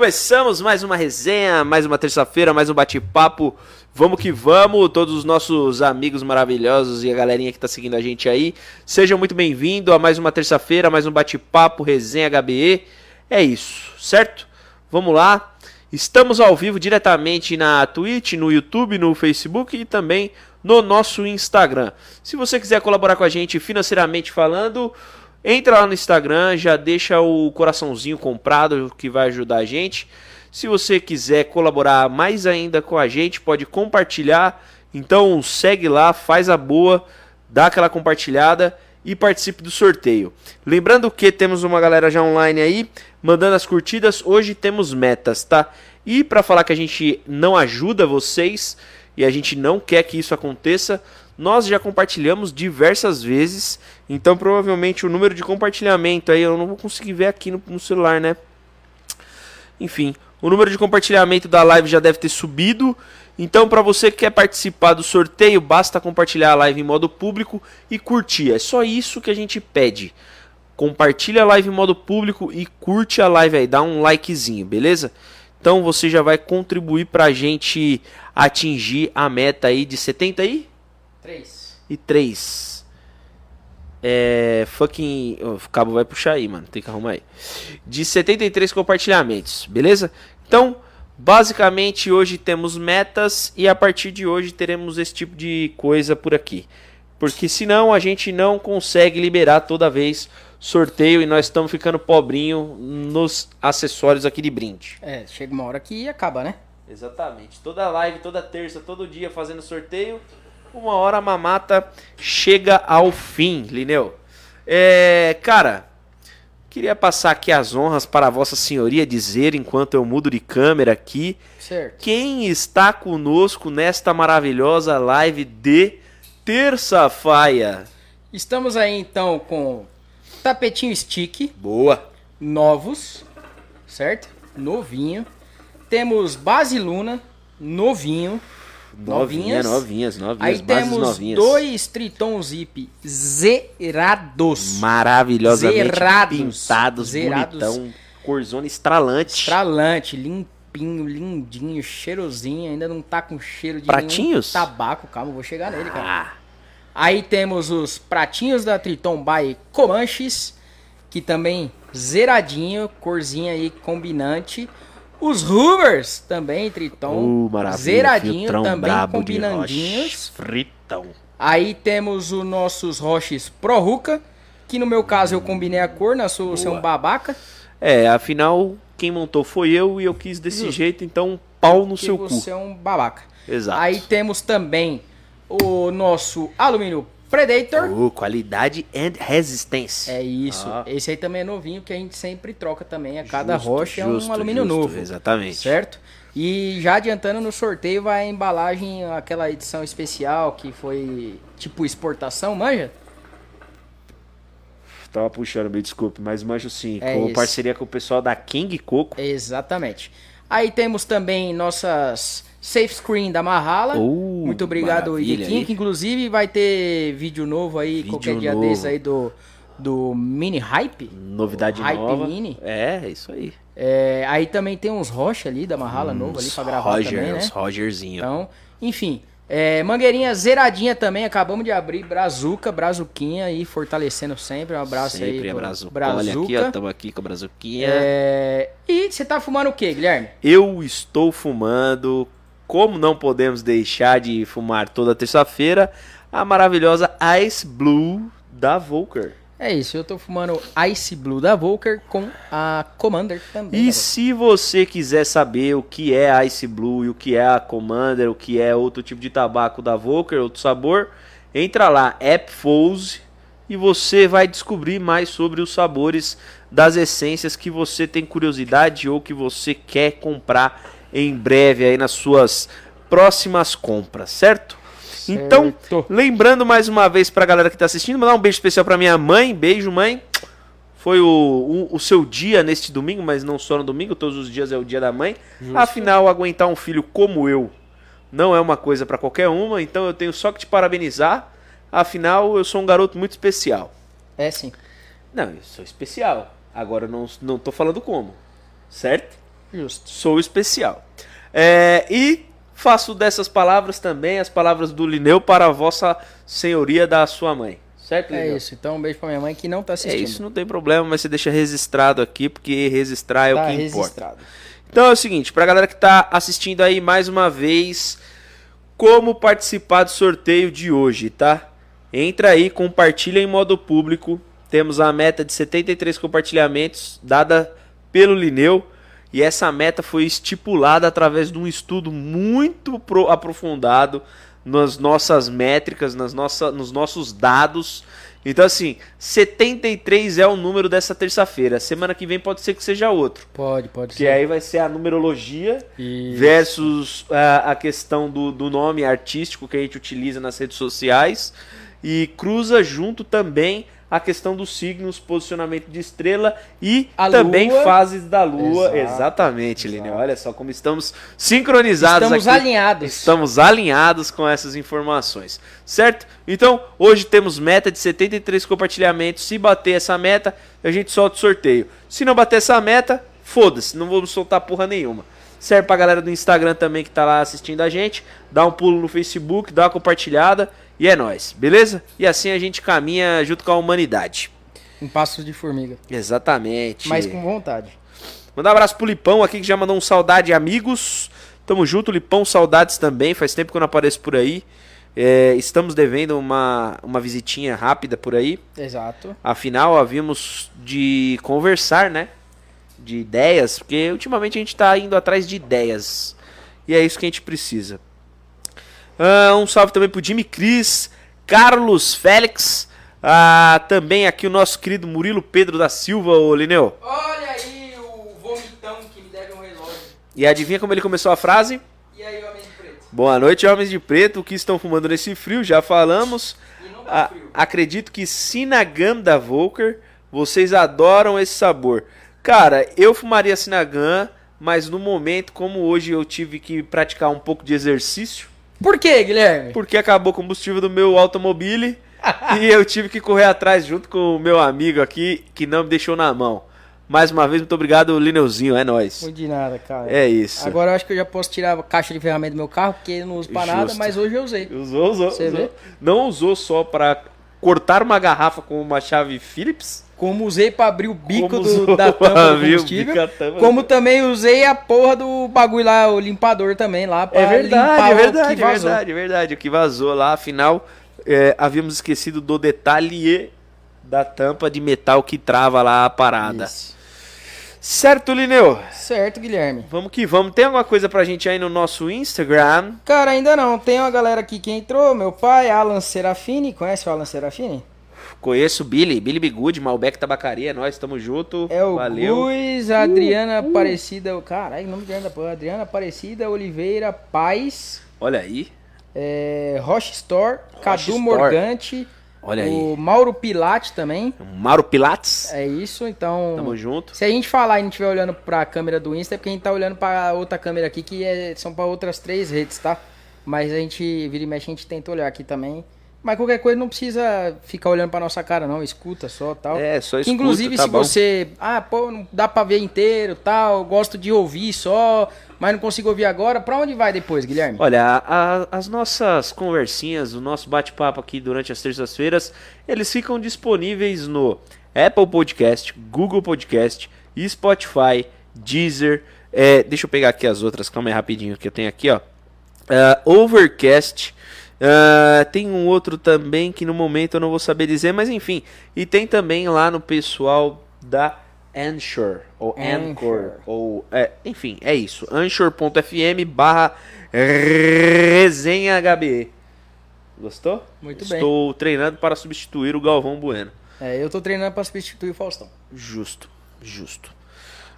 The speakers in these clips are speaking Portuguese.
Começamos mais uma resenha, mais uma terça-feira, mais um bate-papo. Vamos que vamos, todos os nossos amigos maravilhosos e a galerinha que tá seguindo a gente aí. Sejam muito bem-vindos a mais uma terça-feira, mais um bate-papo, resenha HBE. É isso, certo? Vamos lá. Estamos ao vivo diretamente na Twitch, no YouTube, no Facebook e também no nosso Instagram. Se você quiser colaborar com a gente financeiramente falando, entra lá no Instagram, já deixa o coraçãozinho comprado que vai ajudar a gente. Se você quiser colaborar mais ainda com a gente, pode compartilhar. Então segue lá, faz a boa, dá aquela compartilhada e participe do sorteio. Lembrando que temos uma galera já online aí, mandando as curtidas. Hoje temos metas, tá? E para falar que a gente não ajuda vocês e a gente não quer que isso aconteça, nós já compartilhamos diversas vezes. Então provavelmente o número de compartilhamento aí eu não vou conseguir ver aqui no, no celular, né? Enfim, o número de compartilhamento da live já deve ter subido. Então, para você que quer participar do sorteio, basta compartilhar a live em modo público e curtir. É só isso que a gente pede. Compartilha a live em modo público e curte a live aí, dá um likezinho, beleza? Então você já vai contribuir pra gente atingir a meta aí de 70 aí? 3. E 3. É. Fucking. O cabo vai puxar aí, mano. Tem que arrumar aí. De 73 compartilhamentos, beleza? Então, basicamente hoje temos metas e a partir de hoje teremos esse tipo de coisa por aqui. Porque senão a gente não consegue liberar toda vez sorteio e nós estamos ficando pobrinho nos acessórios aqui de brinde. É, chega uma hora que acaba, né? Exatamente. Toda live, toda terça, todo dia fazendo sorteio. Uma hora a mamata chega ao fim, Lineu. É, cara, queria passar aqui as honras para a Vossa Senhoria dizer, enquanto eu mudo de câmera aqui, Certo. quem está conosco nesta maravilhosa live de terça-feira. Estamos aí então com tapetinho stick, Boa. novos, certo? Novinho. Temos base luna, novinho. Novinha, Novinhas. novinhas, novinhas, Aí temos novinhas. dois Triton Zip zerados. maravilhosamente Zerados. pintados, Zerados. bonitão, corzona estralante. Estralante, limpinho, lindinho, cheirosinho. Ainda não tá com cheiro de Pratinhos? tabaco. Calma, vou chegar nele, cara. Ah, Aí temos os pratinhos da Triton by Comanches, que também zeradinho, corzinha aí combinante. Os Hoovers também, Triton, uh, zeradinho, filtrão também combinandinhos. Fritão. Aí temos os nossos Roches Pro Ruka, que no meu caso eu combinei a cor, na sua você é um babaca. É, afinal, quem montou foi eu e eu quis desse Justo. jeito, então pau no que seu você cu. é um babaca. Exato. Aí temos também o nosso alumínio Predator. Uh, qualidade and resistência. É isso. Ah. Esse aí também é novinho, que a gente sempre troca também. A cada Justo, rocha é justo, um alumínio justo, novo. Exatamente. Certo? E já adiantando no sorteio vai a embalagem, aquela edição especial que foi tipo exportação, manja? Tava puxando, me desculpe, mas manjo sim. É com isso. parceria com o pessoal da King Coco. Exatamente. Aí temos também nossas safe screen da Mahala. Uh, Muito obrigado, aí. que inclusive vai ter vídeo novo aí, Vídeo qualquer dia novo. desse aí do, do Mini Hype. Novidade Hype nova. Mini. É, é isso aí. É, aí também tem uns rocha ali da Mahala novo ali pra gravar Roger, também, né? os Rogerzinho. Então, enfim. é, mangueirinha zeradinha também, acabamos de abrir. Brazuca, Brazuquinha aí, fortalecendo sempre. Um abraço aí. Sempre a pro Brazuca. Olha aqui, ó, estamos aqui com a Brazuquinha. É, E você tá fumando o que, Guilherme? Eu estou fumando, como não podemos deixar de fumar toda terça-feira, a maravilhosa Ice Blue da Volker. É isso, eu tô fumando Ice Blue da Volker com a Commander também. E da se você quiser saber o que é Ice Blue e o que é a Commander, o que é outro tipo de tabaco da Volker, outro sabor, entra lá, AppFouse, e você vai descobrir mais sobre os sabores das essências que você tem curiosidade ou que você quer comprar em breve aí nas suas próximas compras, certo? Então, Certo. lembrando mais uma vez pra galera que tá assistindo, mandar um beijo especial pra minha mãe, beijo mãe. Foi o, o, o seu dia neste domingo, mas não só no domingo, todos os dias é o dia da mãe. Afinal, aguentar um filho como eu não é uma coisa pra qualquer uma, então eu tenho só que te parabenizar. Afinal, eu sou um garoto muito especial. É sim. Não, eu sou especial. Agora eu não, não tô falando como. Certo? Justo. Sou especial. É, e faço dessas palavras também as palavras do Lineu para a vossa senhoria da sua mãe. Certo, É Lineu? isso. Então um beijo pra minha mãe que não tá É assistindo. isso, não tem problema, mas você deixa registrado aqui, porque registrar é tá o que importa. registrado. Então é o seguinte, pra galera que tá assistindo aí mais uma vez, como participar do sorteio de hoje, tá? Entra aí, compartilha em modo público. Temos a meta de 73 compartilhamentos dada pelo Lineu. E essa meta foi estipulada através de um estudo muito pro- aprofundado nas nossas métricas, nas nossa, nos nossos dados. Então, assim, 73 é o número dessa terça-feira. Semana que vem pode ser que seja outro. Pode, pode Que ser. aí vai ser a numerologia E... versus ah, a questão do, do nome artístico que a gente utiliza nas redes sociais. E cruza junto também a questão dos signos, posicionamento de estrela e A também lua. fases da lua. Exato, Exatamente, exato. Lineu. Olha só como estamos sincronizados Estamos aqui. alinhados. Estamos alinhados com essas informações, certo? Então, hoje temos meta de 73 compartilhamentos. Se bater essa meta, a gente solta o sorteio. Se não bater essa meta, foda-se, não vamos soltar porra nenhuma. Serve pra galera do Instagram também que tá lá assistindo a gente. Dá um pulo no Facebook, dá uma compartilhada e é nóis, beleza? E assim a gente caminha junto com a humanidade. Em passos de formiga. Exatamente. Mas com vontade. Mandar um abraço pro Lipão aqui que já mandou um saudade, amigos. Tamo junto, Lipão, saudades também. Faz tempo que eu não apareço por aí. É, estamos devendo uma, uma visitinha rápida por aí. Exato. Afinal, havíamos de conversar, né? De ideias, porque ultimamente a gente tá indo atrás de ideias. E é isso que a gente precisa. Ah, um salve também pro Jimmy Cris, Carlos Félix. Ah, também aqui o nosso querido Murilo Pedro da Silva, ô Lineu. Olha aí o vomitão que me deve um relógio. E adivinha como ele começou a frase? E aí, homem de preto? Boa noite, homens de preto. O que estão fumando nesse frio? Já falamos. E não tá A- frio. acredito que Sinagam da Volker, vocês adoram esse sabor. Cara, eu fumaria Sinagam, mas no momento, como hoje eu tive que praticar um pouco de exercício, Por que, Guilherme? porque acabou o combustível do meu automobile e eu tive que correr atrás junto com o meu amigo aqui, que não me deixou na mão. Mais uma vez, muito obrigado, Lineuzinho, é nóis. Não de nada, cara. É isso. Agora eu acho que eu já posso tirar a caixa de ferramenta do meu carro, porque eu não uso pra nada, Justo. mas hoje eu usei. Usou, usou, Você usou. vê? Não usou só pra cortar uma garrafa com uma chave Phillips? Como usei pra abrir o bico Como do- da tampa do combustível. bico. Como também usei a porra do bagulho lá, o limpador também lá, pra É verdade, limpar é o verdade, que é vazou. verdade, é verdade. O que vazou lá, afinal, é, havíamos esquecido do detalhe da tampa de metal que trava lá a parada. Isso. Certo, Lineu? Certo, Guilherme. Vamos que vamos. Tem alguma coisa pra gente aí no nosso Instagram? Cara, ainda não. Tem uma galera aqui que entrou. Meu pai, Alan Serafini. Conhece o Alan Serafini? Conheço o Billy, Billy Bigude, Malbec Tabacaria, nós estamos junto. É o Valeu. Guiz, a Adriana Aparecida. Caralho, nome de da porra. Adriana Aparecida Oliveira Paz. Olha aí. É, Roche Store. Cadu Store. Morgante. Olha o Mauro Pilate também. Mauro Pilates. É isso, então. Tamo junto. Se a gente falar e não estiver olhando pra câmera do Insta, é porque a gente tá olhando pra outra câmera aqui, que é- são pra outras três redes, tá? Mas a gente, vira e mexe, a gente tenta olhar aqui também. Mas qualquer coisa não precisa ficar olhando pra nossa cara, não. Escuta só tal. É, só escuta, Inclusive, tá se bom. você. Ah, pô, não dá pra ver inteiro tal. Gosto de ouvir só, mas não consigo ouvir agora. Pra onde vai depois, Guilherme? Olha, a- as nossas conversinhas, o nosso bate-papo aqui durante as terças-feiras, eles ficam disponíveis no Apple Podcast, Google Podcast, Spotify, Deezer. é, deixa eu pegar aqui as outras, calma aí rapidinho que eu tenho aqui, ó. Ah, Overcast. Ah, tem um outro também que no momento eu não vou saber dizer, mas enfim. E tem também lá no pessoal da Anchor, ou Anchor, Anchor. ou é, enfim, é isso. Anchor.fm barra resenha HBE. Gostou? Muito bem. Estou treinando para substituir o Galvão Bueno. É, eu tô treinando pra substituir o Faustão. Justo, justo.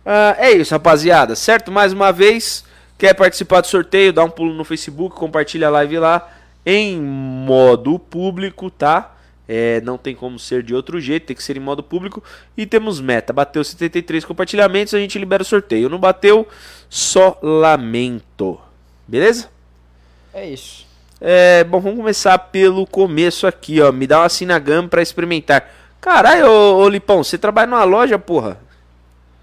Ah, é isso, rapaziada, certo? Mais uma vez, quer participar do sorteio, dá um pulo no Facebook, compartilha a live lá em modo público, tá? É, não tem como ser de outro jeito, tem que ser em modo público. E temos meta, bateu 73 compartilhamentos, a gente libera o sorteio. Não bateu, só lamento. Beleza? É isso. É, bom, vamos começar pelo começo aqui, ó. Me dá uma Sinagam pra experimentar. Caralho, ô, ô Lipão, você trabalha numa loja, porra?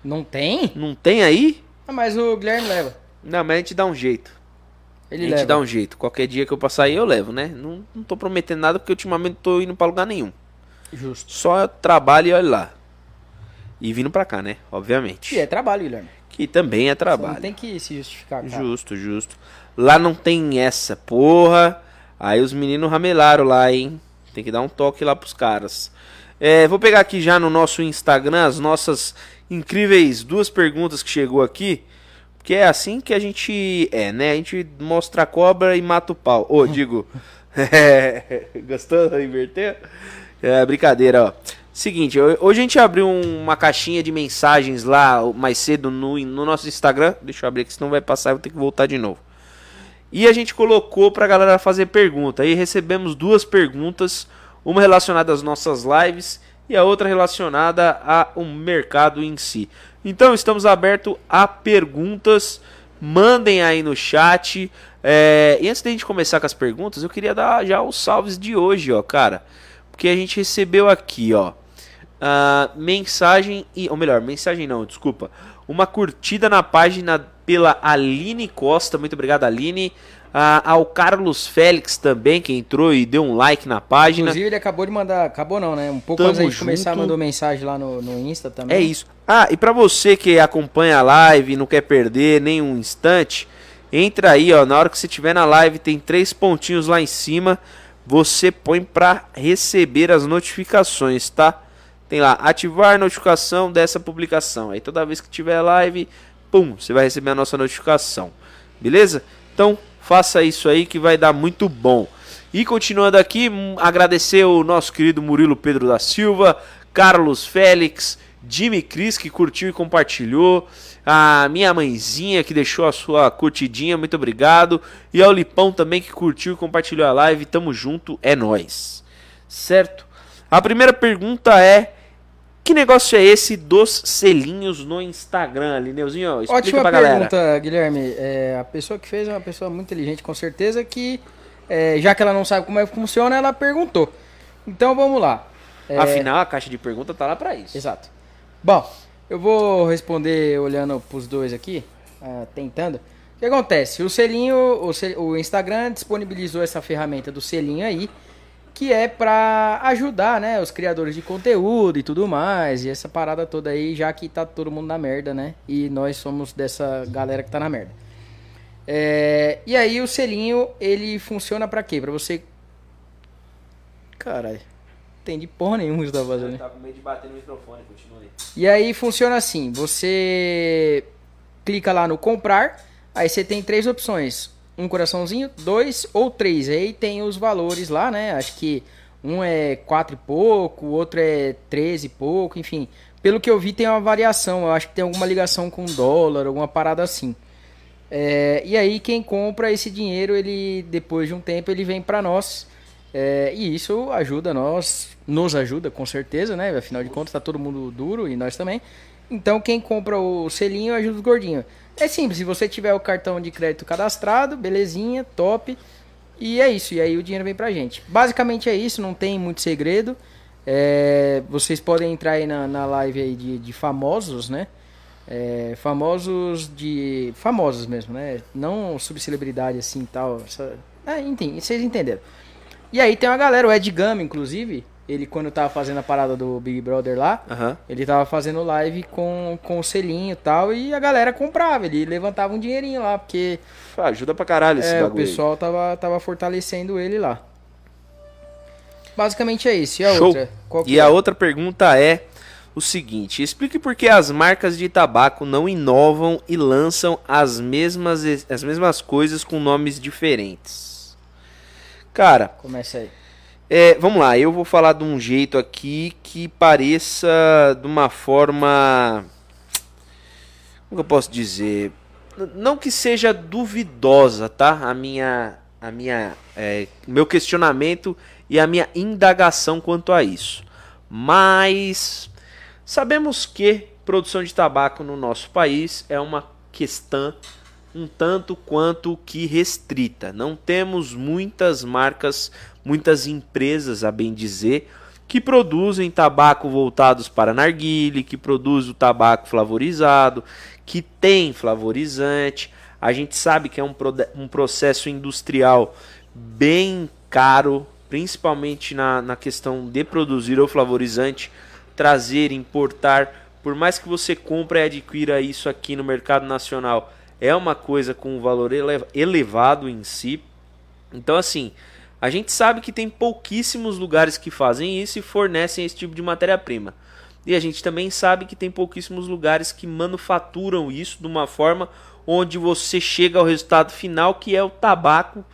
Não tem? Não tem aí? Ah, mas o Guilherme leva. Não, mas a gente dá um jeito. Ele a gente leva. dá um jeito. Qualquer dia que eu passar aí eu levo, né? Não, não tô prometendo nada porque ultimamente não tô indo pra lugar nenhum. Justo. Só trabalho e olha lá. E vindo pra cá, né? Obviamente. E é trabalho, Guilherme. Que também é Você trabalho. não tem que se justificar, cara. Justo, justo. Lá não tem essa, porra. Aí os meninos ramelaram lá, hein? Tem que dar um toque lá pros caras. É, vou pegar aqui já no nosso Instagram as nossas incríveis duas perguntas que chegou aqui. Porque é assim que a gente é, né? A gente mostra a cobra e mata o pau. Ô, digo. é, gostou? Inverter? É brincadeira, ó. Seguinte, ho- hoje a gente abriu um- uma caixinha de mensagens lá mais cedo no, no nosso Instagram. Deixa eu abrir aqui, senão vai passar e eu vou ter que voltar de novo. E a gente colocou pra galera fazer pergunta. Aí recebemos duas perguntas, uma relacionada às nossas lives e a outra relacionada ao mercado em si. Então estamos abertos a perguntas. Mandem aí no chat. É, E antes da gente começar com as perguntas, eu queria dar já os salves de hoje, ó, cara. Porque a gente recebeu aqui, ó. mensagem e. Ou melhor, mensagem não, desculpa. Uma curtida na página pela Aline Costa. Muito obrigado, Aline. Ah, ao Carlos Félix também, que entrou e deu um like na página. Inclusive, ele acabou de mandar. Acabou não, né? Um pouco Tamo antes gente começar, mandou mensagem lá no, no Insta também. É isso. Ah, e pra você que acompanha a live e não quer perder nenhum instante, entra aí, ó. Na hora que você estiver na live, tem três pontinhos lá em cima. Você põe pra receber as notificações, tá? Tem lá, ativar notificação dessa publicação. Aí toda vez que tiver live, pum, você vai receber a nossa notificação. Beleza? Então, faça isso aí que vai dar muito bom. E continuando aqui, hum, agradecer o nosso querido Murilo Pedro da Silva, Carlos Félix, Jimmy Cris que curtiu e compartilhou, a minha mãezinha que deixou a sua curtidinha, muito obrigado, e ao Lipão também que curtiu e compartilhou a live, tamo junto, é nóis. Certo? A primeira pergunta é: que negócio é esse dos selinhos no Instagram, Lineuzinho? Explica Ótima pra galera. pergunta, Guilherme. É, a pessoa que fez é uma pessoa muito inteligente, com certeza, que é, já que ela não sabe como é que funciona, ela perguntou. Então vamos lá. É, Afinal, a caixa de pergunta tá lá pra isso. Exato. Bom, eu vou responder olhando pros dois aqui, ah, tentando. O que acontece? O selinho, o, sel- o Instagram disponibilizou essa ferramenta do selinho aí, que é pra ajudar, né, os criadores de conteúdo e tudo mais, e essa parada toda aí, já que tá todo mundo na merda, né? E nós somos dessa galera que tá na merda. É, e aí o selinho, ele funciona pra quê? Pra você... Caralho, entendi porra nenhuma você tá fazendo. Tá com medo de bater no microfone, continua aí. E aí funciona assim: você clica lá no comprar, aí você tem três opções: um coraçãozinho, dois ou três. Aí tem os valores lá, né? Acho que um é quatro e pouco, o outro é 13 e pouco, enfim. Pelo que eu vi, tem uma variação. Eu acho que tem alguma ligação com dólar, alguma parada assim. É, e aí quem compra esse dinheiro, ele depois de um tempo ele vem para nós. É, e isso ajuda nós, nos ajuda com certeza, né? Afinal de contas tá todo mundo duro e nós também. Então quem compra o selinho ajuda os gordinhos. É simples, se você tiver o cartão de crédito cadastrado, belezinha, top. E é isso, e aí o dinheiro vem pra gente. Basicamente é isso, não tem muito segredo. É, vocês podem entrar aí na, na live aí de, de famosos, né? É, famosos de. Famosos mesmo, né? Não subcelebridade assim e tal. Essa... É, enfim, vocês entenderam. E aí tem uma galera, o Ed Gama, inclusive, ele quando tava fazendo a parada do Big Brother lá, Aham. ele tava fazendo live com, com o selinho e tal, e a galera comprava, ele levantava um dinheirinho lá, porque Ah, Ajuda pra caralho esse é, o bagulho. aí. pessoal tava, tava fortalecendo ele lá. Basicamente é isso. E a Show. outra? E é? a outra pergunta é o seguinte: explique por que as marcas de tabaco não inovam e lançam as mesmas, as mesmas coisas com nomes diferentes. Cara, Começa aí. É, vamos lá, eu vou falar de um jeito aqui que pareça de uma forma. Como eu posso dizer? Não que seja duvidosa, tá? A minha. A minha. É, meu questionamento e a minha indagação quanto a isso. Mas. Sabemos que produção de tabaco no nosso país é uma questão um tanto quanto que restrita. Não temos muitas marcas, muitas empresas, a bem dizer, que produzem tabaco voltados para narguile, que produz o tabaco flavorizado, que tem flavorizante. A gente sabe que é um, um processo industrial bem caro, principalmente na, na questão de produzir o flavorizante, trazer, importar. Por mais que você compre e adquira isso aqui no mercado nacional, é uma coisa com um valor elevado em si. Então, assim, a gente sabe que tem pouquíssimos lugares que fazem isso e fornecem esse tipo de matéria-prima. E a gente também sabe que tem pouquíssimos lugares que manufaturam isso de uma forma onde você chega ao resultado final, que é o tabaco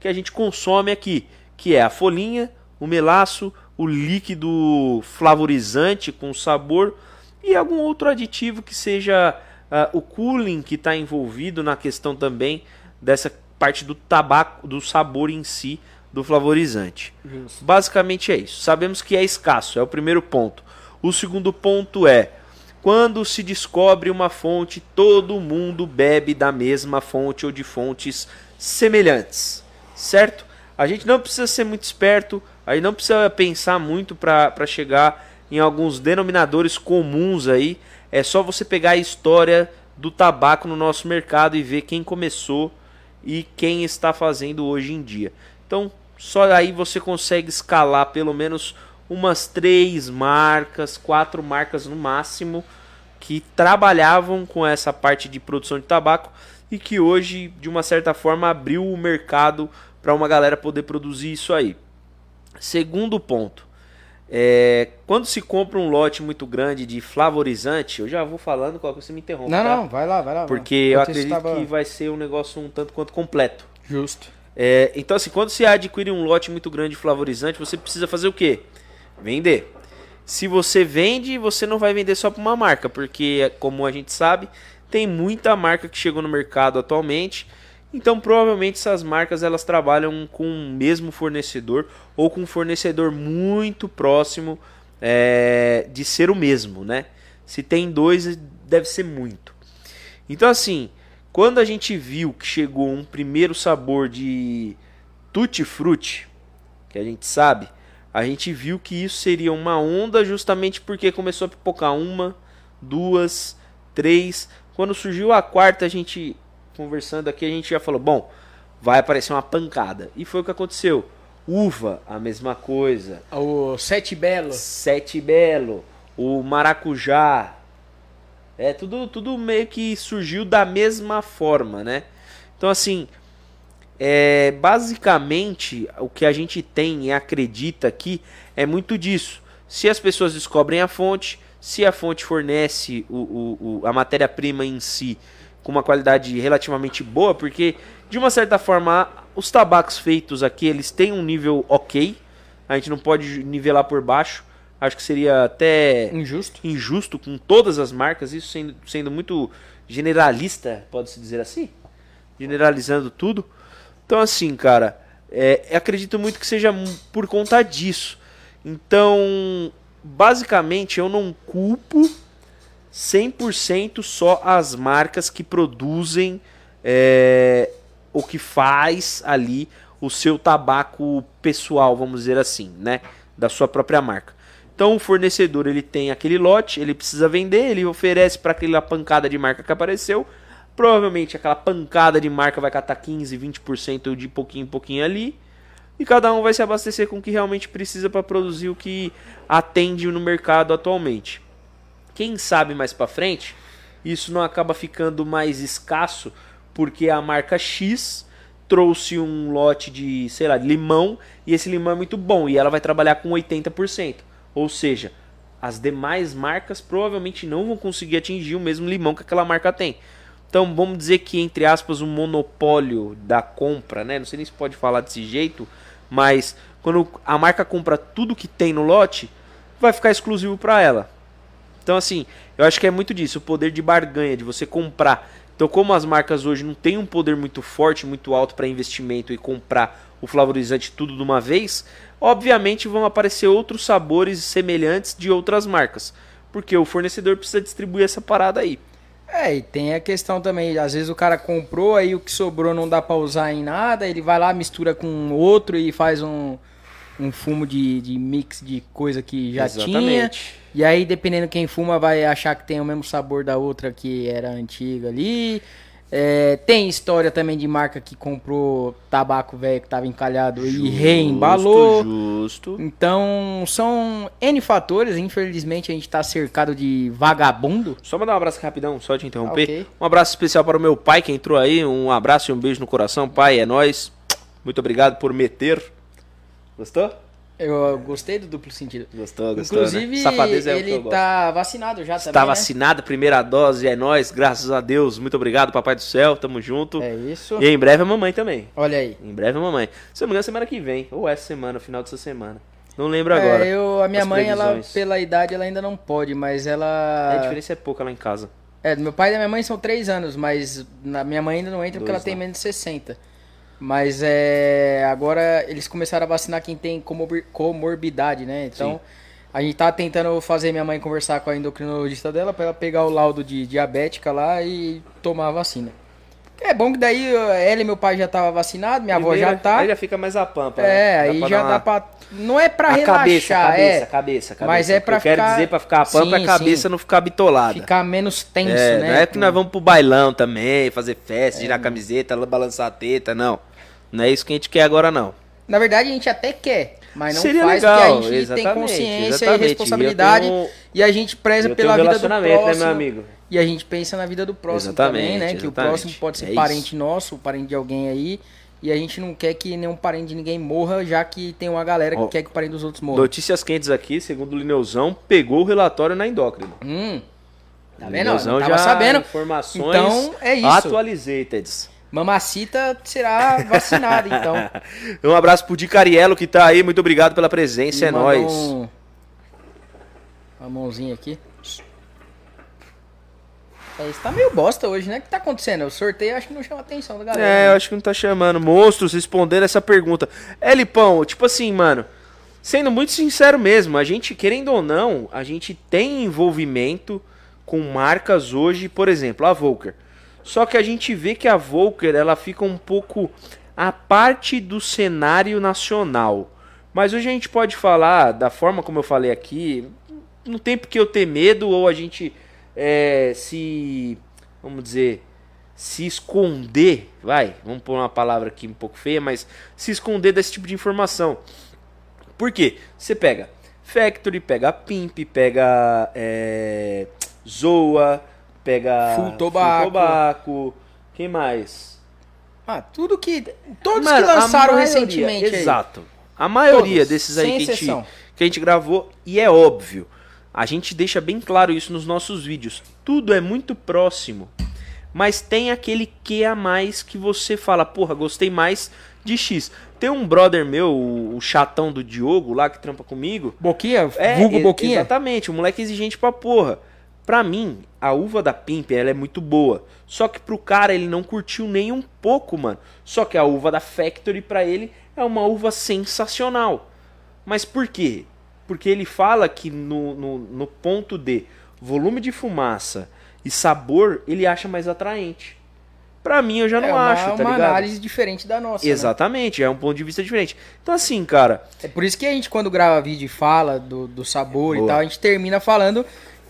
que a gente consome aqui, que é a folhinha, o melaço, o líquido flavorizante com sabor e algum outro aditivo que seja uh, o cooling que está envolvido na questão também dessa parte do tabaco, do sabor em si do flavorizante. Justo. Basicamente é isso. Sabemos que é escasso, é o primeiro ponto. O segundo ponto é quando se descobre uma fonte, todo mundo bebe da mesma fonte ou de fontes semelhantes, certo? A gente não precisa ser muito esperto, a gente não precisa pensar muito para chegar em alguns denominadores comuns aí. É só você pegar a história do tabaco no nosso mercado e ver quem começou e quem está fazendo hoje em dia. Então, só aí você consegue escalar pelo menos umas três marcas, quatro marcas no máximo, que trabalhavam com essa parte de produção de tabaco e que hoje, de uma certa forma, abriu o mercado para uma galera poder produzir isso aí. Segundo ponto, é, quando se compra um lote muito grande de flavorizante, eu já vou falando, qual você me interrompe. Não, tá? não, vai lá, vai lá. Porque eu acredito que vai ser um negócio um tanto quanto completo. Justo. É, então, assim, quando você adquire um lote muito grande de flavorizante, você precisa fazer o quê? Vender. Se você vende, você não vai vender só para uma marca, porque, como a gente sabe, tem muita marca que chegou no mercado atualmente. Então, provavelmente essas marcas elas trabalham com o mesmo fornecedor ou com um fornecedor muito próximo é, de ser o mesmo, né? Se tem dois, deve ser muito. Então, assim, quando a gente viu que chegou um primeiro sabor de tutti frutti, que a gente sabe, a gente viu que isso seria uma onda justamente porque começou a pipocar uma, duas, três. Quando surgiu a quarta, a gente conversando aqui, a gente já falou: bom, vai aparecer uma pancada. E foi o que aconteceu. Uva, a mesma coisa. O Sete Belo. Sete Belo. O maracujá, é tudo, tudo meio que surgiu da mesma forma, né? Então assim, é, basicamente o que a gente tem e acredita aqui é muito disso. Se as pessoas descobrem a fonte, se a fonte fornece o, o, o a matéria-prima em si com uma qualidade relativamente boa, porque de uma certa forma os tabacos feitos aqui eles têm um nível ok, a gente não pode nivelar por baixo. Acho que seria até injusto, injusto com todas as marcas, isso sendo, sendo muito generalista, pode-se dizer assim? Generalizando tudo. Então, assim, cara, é, acredito muito que seja por conta disso. Então, basicamente, eu não culpo 100% só as marcas que produzem é, o que faz ali o seu tabaco pessoal, vamos dizer assim, né? Da sua própria marca. Então o fornecedor ele tem aquele lote, ele precisa vender, ele oferece para aquela pancada de marca que apareceu. Provavelmente aquela pancada de marca vai catar 15, 20% de pouquinho em pouquinho ali. E cada um vai se abastecer com o que realmente precisa para produzir o que atende no mercado atualmente. Quem sabe mais para frente, isso não acaba ficando mais escasso porque a marca X trouxe um lote de, sei lá, limão e esse limão é muito bom e ela vai trabalhar com 80%. Ou seja, as demais marcas provavelmente não vão conseguir atingir o mesmo limão que aquela marca tem. Então vamos dizer que, entre aspas, o monopólio da compra, né? Não sei nem se pode falar desse jeito, mas quando a marca compra tudo que tem no lote, vai ficar exclusivo para ela. Então, assim, eu acho que é muito disso, o poder de barganha, de você comprar. Então, como as marcas hoje não têm um poder muito forte, muito alto para investimento e comprar o flavorizante tudo de uma vez, obviamente vão aparecer outros sabores semelhantes de outras marcas, porque o fornecedor precisa distribuir essa parada aí. É, e tem a questão também, às vezes o cara comprou, aí o que sobrou não dá para usar em nada, ele vai lá, mistura com outro e faz um, um fumo de, de mix de coisa que já tinha. Exatamente. E aí, dependendo quem fuma, vai achar que tem o mesmo sabor da outra que era antiga ali. É, tem história também de marca que comprou tabaco velho que tava encalhado e reembalou. Justo. Então, são N fatores. Infelizmente, a gente tá cercado de vagabundo. Só mandar um abraço rapidão, só te interromper. Ok. Um abraço especial para o meu pai que entrou aí. Um abraço e um beijo no coração. Pai, é nóis. Muito obrigado por meter. Gostou? Eu gostei do duplo sentido. Gostou, gostou. Inclusive, né? Safadeza é ele tá vacinado já também, Está né? vacinado, primeira dose, é nóis, graças a Deus. Muito obrigado, papai do céu, tamo junto. É isso. E em breve a mamãe também. Olha aí. Em breve a mamãe. Se não me engano, semana que vem. Ou essa semana, final dessa semana. Não lembro agora. É, eu, a minha mãe, ela, pela idade, ela ainda não pode, mas É, a ela. diferença é pouca lá em casa. É, do meu pai e da minha mãe são três anos, mas na minha mãe ainda não entra porque Dois, ela tem né? menos de 60. Mas é. Agora eles começaram a vacinar quem tem comor- comorbidade, né? Então. Sim. A gente tá tentando fazer minha mãe conversar com a endocrinologista dela pra ela pegar o laudo de diabética lá e tomar a vacina. É bom que daí ela e meu pai já tava vacinado, minha avó já Primeiro, tá. Aí já fica mais a pampa. É, né? aí já uma- dá pra. Não é pra a relaxar, cabeça, cabeça, é. cabeça, cabeça. Mas é pra Eu quero ficar- dizer pra ficar a pampa, Sim, a cabeça sim. não ficar bitolada. Ficar menos tenso, é, né? Não é que nós vamos pro bailão também, fazer festa, girar a camiseta, balançar a teta, não. Não é isso que a gente quer agora, não. Na verdade, a gente até quer, mas não Seria faz legal, porque a gente tem consciência exatamente. e responsabilidade E tenho- e a gente preza pela um vida do próximo. né, meu amigo? E a gente pensa na vida do próximo Exatamente, também, né? Que o exatamente. próximo pode ser É parente nosso, parente de alguém aí. E a gente não quer que nenhum parente de ninguém morra, já que tem uma galera que Ó, quer que o parente dos outros morra. Notícias quentes aqui, segundo o Lineuzão, pegou o relatório na endócrina. Hum. Tá vendo? Eu tava já sabendo. informações Então, é isso. atualizated. Mamacita será vacinada, então. Um abraço pro Di Cariello que tá aí, muito obrigado pela presença, E é nóis. um- Uma mãozinha aqui. É, isso tá meio bosta hoje, né? O que tá acontecendo? O sorteio acho que não chama a atenção da galera. É, eu né? acho que não tá chamando. Monstros respondendo essa pergunta. É, Lipão, tipo assim, mano. Sendo muito sincero mesmo, a gente, querendo ou não, a gente tem envolvimento com marcas hoje, por exemplo, a Volker. Só que a gente vê que a Volker, ela fica um pouco à parte do cenário nacional. Mas hoje a gente pode falar, da forma como eu falei aqui, não tem porque eu ter medo ou a gente é, se, vamos dizer, se esconder, vai, vamos pôr uma palavra aqui um pouco feia, mas se esconder desse tipo de informação. Por quê? Você pega Factory, pega Pimp, pega é, Zoa, pega Full Tobacco. Tobacco, quem mais? Ah, tudo que. Todos Mano, que lançaram maioria, recentemente aí. Exato. A maioria Todos, desses aí que a, gente, que a gente gravou, e é óbvio, a gente deixa bem claro isso nos nossos vídeos. Tudo é muito próximo, mas tem aquele que a mais que você fala, porra, gostei mais de X. Tem um brother meu, o, chatão do Diogo, lá que trampa comigo. Boquinha? É, vulgo Boquinha? Exatamente, o moleque é exigente pra porra. Pra mim, a uva da Pimp, ela é muito boa. Só que pro cara, ele não curtiu nem um pouco, mano. Só que a uva da Factory, pra ele, é uma uva sensacional. Mas por quê? Porque ele fala que no, no, no ponto de volume de fumaça e sabor, ele acha mais atraente. Pra mim, eu já não é uma, acho, tá uma ligado? análise diferente da nossa. né? Exatamente, é um ponto de vista diferente. Então, assim, cara, É por isso que a gente, quando grava vídeo e fala do, do sabor e Boa. tal, a gente termina falando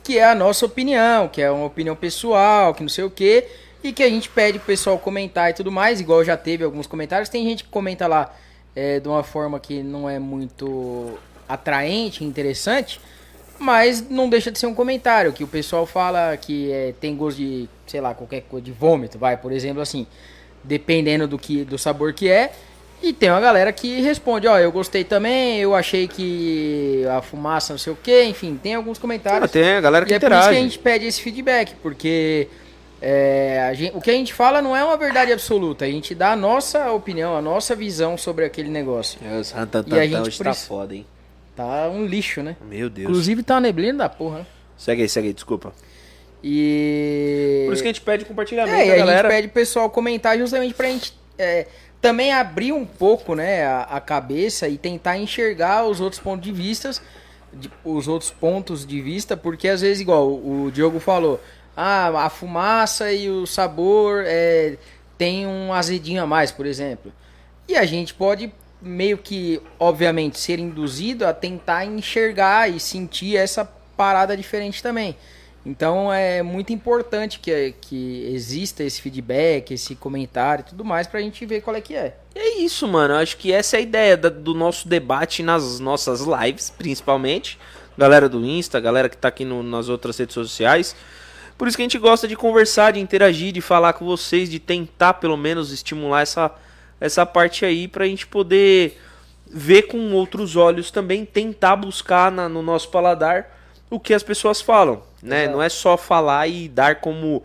que é a nossa opinião, que é uma opinião pessoal, que não sei o quê, e que a gente pede pro pessoal comentar e tudo mais, igual já teve alguns comentários. Tem gente que comenta lá é, de uma forma que não é muito atraente, interessante, mas não deixa de ser um comentário, que o pessoal fala que é, tem gosto de, sei lá, qualquer coisa, de vômito, vai, por exemplo, assim, dependendo do, que, do sabor que é. E tem uma galera que responde, ó, eu gostei também, eu achei que a fumaça não sei o que, enfim, tem alguns comentários. ah, tem a galera que e é por isso interage. que a gente pede esse feedback, porque é, a gente- o que a gente fala não é uma verdade absoluta, a gente dá a nossa opinião, a nossa visão sobre aquele negócio. É, Os rantantan E a gente hoje tá foda, hein? Tá um lixo, né? Meu Deus. Inclusive tá uma neblina da porra, né? Segue aí, segue aí, desculpa. E. Por isso que a gente pede compartilhamento, É, e a galera. gente pede pro pessoal comentar justamente pra gente é, também abrir um pouco, né, a, a cabeça e tentar enxergar os outros pontos de vista, de- os outros pontos de vista, porque às vezes, igual o Diogo falou, ah, a fumaça e o sabor é, tem um azedinho a mais, por exemplo. E a gente pode meio que, obviamente, ser induzido a tentar enxergar e sentir essa parada diferente também. Então é muito importante que, que exista esse feedback, esse comentário e tudo mais pra gente ver qual é que é. É isso, mano. Eu acho que essa é a ideia do nosso debate nas nossas lives, principalmente. Galera do Insta, galera que tá aqui no, nas outras redes sociais. Por isso que a gente gosta de conversar, de interagir, de falar com vocês, de tentar pelo menos estimular essa, essa parte aí pra gente poder ver com outros olhos também, tentar buscar na, no nosso paladar o que as pessoas falam, né? Não é só falar e dar como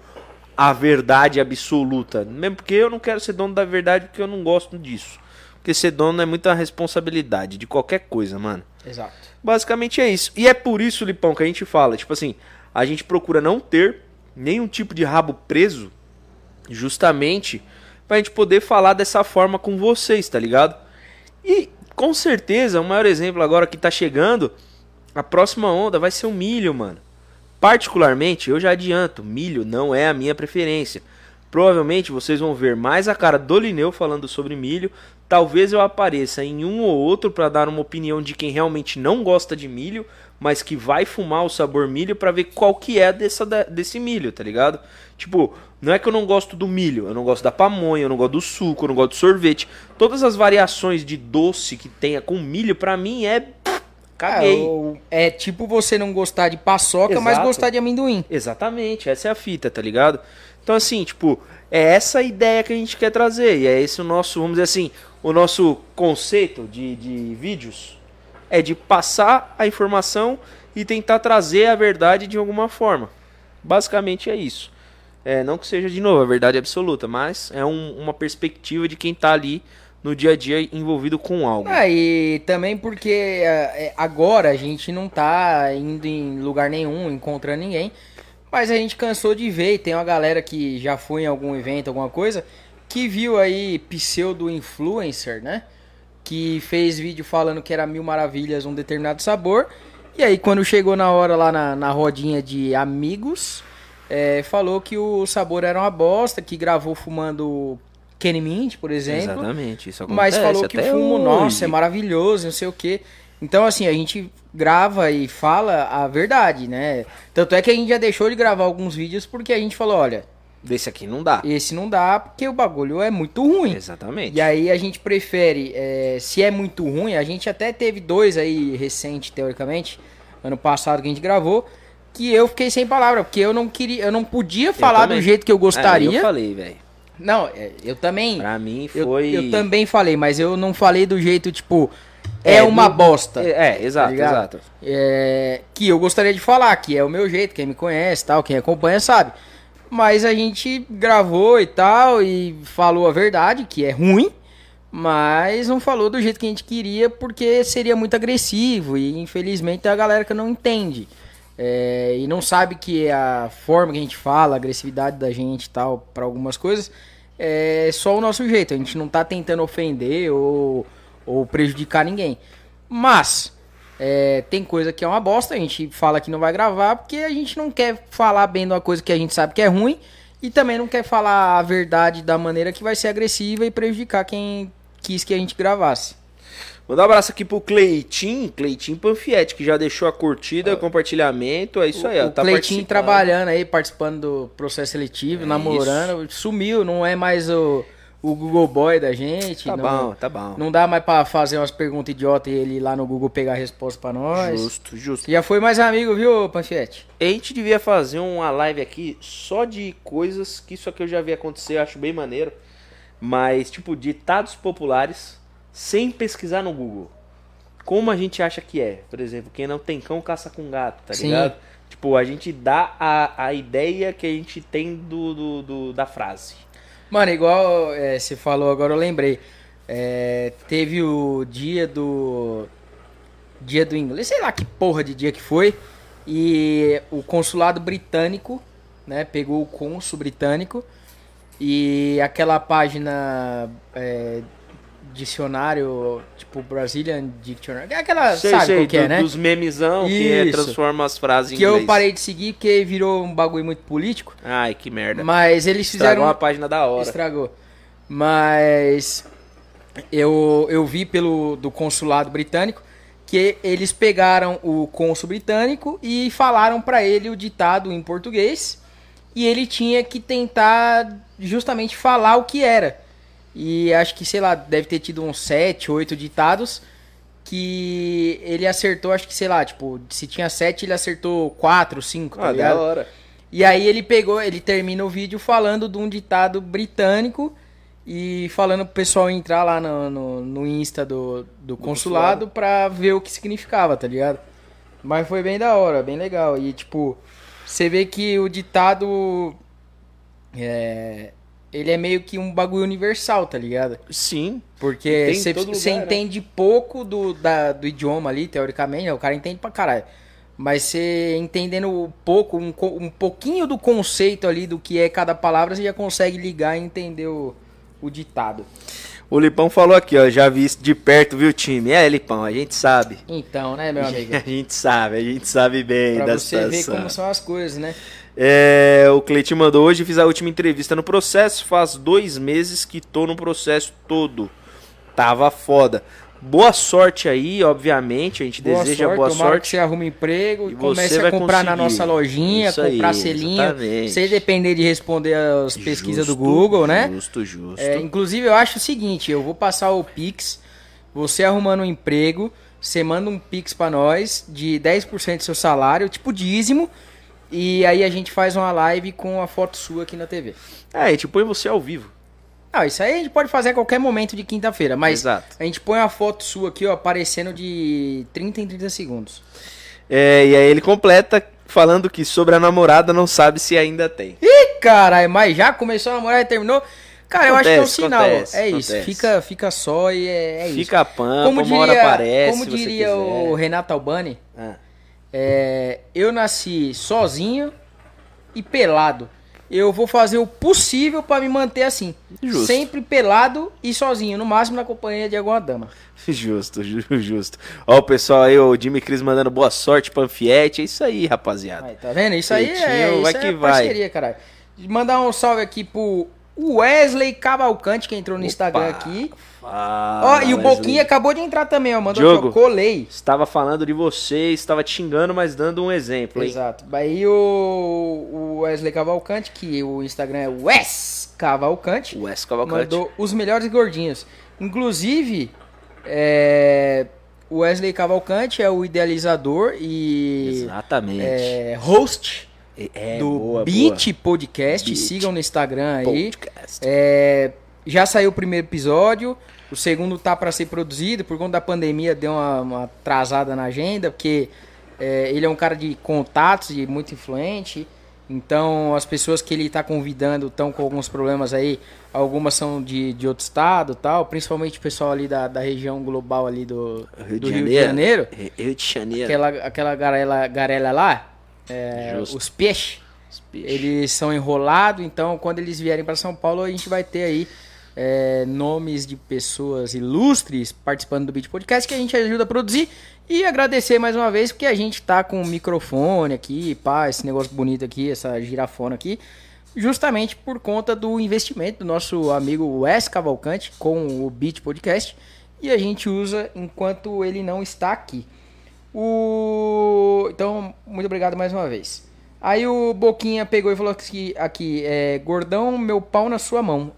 a verdade absoluta. Mesmo porque eu não quero ser dono da verdade porque eu não gosto disso. Porque ser dono é muita responsabilidade de qualquer coisa, mano. Exato. Basicamente é isso. E é por isso, Lipão, que a gente fala, tipo assim, a gente procura não ter nenhum tipo de rabo preso, justamente pra gente poder falar dessa forma com vocês, tá ligado? E com certeza, o maior exemplo agora que tá chegando, a próxima onda vai ser o milho, mano. Particularmente, eu já adianto, milho não é a minha preferência. Provavelmente vocês vão ver mais a cara do Lineu falando sobre milho. Talvez eu apareça em um ou outro para dar uma opinião de quem realmente não gosta de milho, mas que vai fumar o sabor milho para ver qual que é dessa, desse milho, tá ligado? Tipo, não é que eu não gosto do milho, eu não gosto da pamonha, eu não gosto do suco, eu não gosto do sorvete. Todas as variações de doce que tenha com milho, pra mim é. Caguei. É, é tipo você não gostar de paçoca, mas Exato. gostar de amendoim. Exatamente, essa é a fita, tá ligado? Então, assim, tipo, é essa ideia que a gente quer trazer. E é esse o nosso, vamos dizer assim, o nosso conceito de, de vídeos. É de passar a informação e tentar trazer a verdade de alguma forma. Basicamente é isso. É, não que seja, de novo, a verdade absoluta, mas é um- uma perspectiva de quem tá ali no dia a dia envolvido com algo. Ah, e também porque é, é, agora a gente não tá indo em lugar nenhum, encontrando ninguém. Mas a gente cansou de ver, e tem uma galera que já foi em algum evento, alguma coisa, que viu aí pseudo-influencer, né? Que fez vídeo falando que era mil maravilhas um determinado sabor. E aí quando chegou na hora lá na, na rodinha de amigos, é, falou que o sabor era uma bosta, que gravou fumando Kenny Mint, por exemplo. Exatamente, isso Mas acontece falou que o fumo, hoje. nossa, é maravilhoso, não sei o quê. Então, assim, a gente grava e fala a verdade, né? Tanto é que a gente já deixou de gravar alguns vídeos porque a gente falou, olha, Desse aqui não dá. esse não dá porque o bagulho é muito ruim. Exatamente. E aí a gente prefere, é, se é muito ruim, a gente até teve dois aí recente, teoricamente, ano passado que a gente gravou, que eu fiquei sem palavra, porque eu não queria, eu não podia falar do jeito que eu É, gostaria. eu falei, velho. Não, é, eu também. Pra mim Eu, foi. eu também falei, mas eu não falei do jeito, tipo, é, É, uma do- bosta. É, é, exato, tá exato. É, que eu gostaria de falar, que é o meu jeito, quem me conhece tal, quem acompanha sabe. Mas a gente gravou e tal, e falou a verdade, que é ruim, mas não falou do jeito que a gente queria, porque seria muito agressivo, e infelizmente tem a galera que não entende. É, e não sabe que a forma que a gente fala, a agressividade da gente e tal, para algumas coisas, é só o nosso jeito. A gente não tá tentando ofender ou, ou prejudicar ninguém. Mas, é, tem coisa que é uma bosta, a gente fala que não vai gravar porque a gente não quer falar bem de uma coisa que a gente sabe que é ruim e também não quer falar a verdade da maneira que vai ser agressiva e prejudicar quem quis que a gente gravasse. Mandar um abraço aqui pro Cleitinho, Cleitinho Panfietti, que já deixou a curtida, o compartilhamento, é isso aí, ó. o tá Cleitinho trabalhando aí, participando do processo seletivo, É namorando, sumiu, não é mais o, o Google Boy da gente. Tá não, bom, tá bom. Não dá mais pra fazer umas perguntas idiotas e ele ir lá no Google pegar a resposta pra nós. Justo, justo. Você já foi mais amigo, viu, Panfietti? A gente devia fazer uma live aqui só de coisas que isso aqui eu já vi acontecer, eu acho bem maneiro. Mas, tipo, ditados populares sem pesquisar no Google. Como a gente acha que é? Por exemplo, quem não tem cão caça com gato, tá Sim. ligado? Tipo, a gente dá a, a ideia que a gente tem do, do, do- da frase. Mano, igual é, você falou agora, eu lembrei. É, teve o dia do. Dia do inglês, sei lá que porra de dia que foi. E o consulado britânico, né? Pegou o cônsul britânico. E aquela página. é, dicionário, tipo Brazilian Dictionary. Aquela, Sei, sabe sei, que é, do- né? dos memezão que é, transforma as frases em Que eu parei de seguir porque virou um bagulho muito político. Ai, que merda. Mas eles Estragou fizeram. uma página da hora. Estragou. Mas eu, eu vi pelo do consulado britânico que eles pegaram o cônsul britânico e falaram para ele o ditado em português e ele tinha que tentar justamente falar o que era. E acho que, sei lá, deve ter tido uns sete, oito ditados que ele acertou, acho que, sei lá, tipo, se tinha sete, ele acertou quatro, cinco, tá Ah, ligado? da hora. E aí ele pegou, ele termina o vídeo falando de um ditado britânico e falando pro pessoal entrar lá no, no, no Insta do, do consulado pra ver o que significava, tá ligado? Mas foi bem da hora, bem legal. E tipo, você vê que o ditado é, ele é meio que um bagulho universal, tá ligado? Sim. Porque você né? entende pouco do, da- do idioma ali, teoricamente, né? o cara entende pra caralho. Mas você entendendo um pouco, um, um pouquinho do conceito ali do que é cada palavra, você já consegue ligar e entender o, o ditado. O Lipão falou aqui, ó. Já vi isso de perto, viu, time? É, Lipão, a gente sabe. Então, né, meu amigo? A gente sabe, a gente sabe bem pra da você ver situação. como são as coisas, né? É, o Cleitinho mandou hoje, fiz a última entrevista no processo, faz dois meses que tô no processo todo. Tava foda. Boa sorte aí, obviamente, a gente deseja boa tomara sorte. que você arrume emprego E comece a comprar na nossa lojinha, Isso aí, comprar selinho. exatamente. Sem depender de responder as pesquisas do Justo, Google, né? Justo, justo. É, inclusive, eu acho o seguinte: eu vou passar o Pix, você arrumando um emprego, você manda um Pix pra nós de 10% do seu salário, tipo dízimo, e aí a gente faz uma live com a foto sua aqui na TV. É, a gente põe você ao vivo. Não, isso aí a gente pode fazer a qualquer momento de quinta-feira, mas Exato. a gente põe uma foto sua aqui, ó, aparecendo de 30 em 30 segundos. É, e aí ele completa falando que sobre a namorada não sabe se ainda tem. Ih, caralho, mas já começou a namorar e terminou? Cara, eu acho que é um Acontece, sinal. acontece, é isso, acontece. fica, fica só e é, é isso. Fica a pampa, como uma hora diria, aparece, como diria o Renato Albani, Ah. é, eu nasci sozinho e pelado. Eu vou fazer o possível pra me manter assim. Justo. Sempre pelado e sozinho, no máximo na companhia de alguma dama. Justo, ju- justo. Ó, o pessoal aí, o Jimmy Cris mandando boa sorte pro Anfiete. É isso aí, rapaziada. Aí, tá vendo? Isso aí é, isso vai é que vai. parceria, caralho. Mandar um salve aqui pro Wesley Cavalcante, que entrou no Instagram aqui. Fala, Ó, e o. Boquinha acabou de entrar também, ó. Mandou Diogo. colei. Estava falando de você, estava te xingando, mas dando um exemplo, hein? Exato. Aí o, o Wesley Cavalcante, que o Instagram é Wes Cavalcante, O Wes Cavalcante. mandou os melhores gordinhos. Inclusive, é, o Wesley Cavalcante é o idealizador e Exatamente. é, host É, do boa, Beat Podcast. Beat Sigam no Instagram boa. aí. Podcast. É, já saiu o primeiro episódio, o segundo tá para ser produzido, por conta da pandemia deu uma, uma atrasada na agenda, porque é, ele é um cara de contatos e muito influente, então as pessoas que ele tá convidando estão com alguns problemas aí, algumas são de, de outro estado tal, principalmente o pessoal ali da, da região global ali do Rio do de Rio de Janeiro. Janeiro, Rio de Janeiro. aquela, aquela garela, garela lá, é, os peixes. Eles são enrolados, então quando eles vierem para São Paulo, a gente vai ter aí é, nomes de pessoas ilustres participando do Beat Podcast que a gente ajuda a produzir. E agradecer mais uma vez, porque a gente tá com o microfone aqui, pá, esse negócio bonito aqui, essa girafona aqui, justamente por conta do investimento do nosso amigo Wes Cavalcante com o Beat Podcast. E a gente usa enquanto ele não está aqui. O... Então, muito obrigado mais uma vez. Aí o Boquinha pegou e falou que aqui, é, gordão, meu pau na sua mão.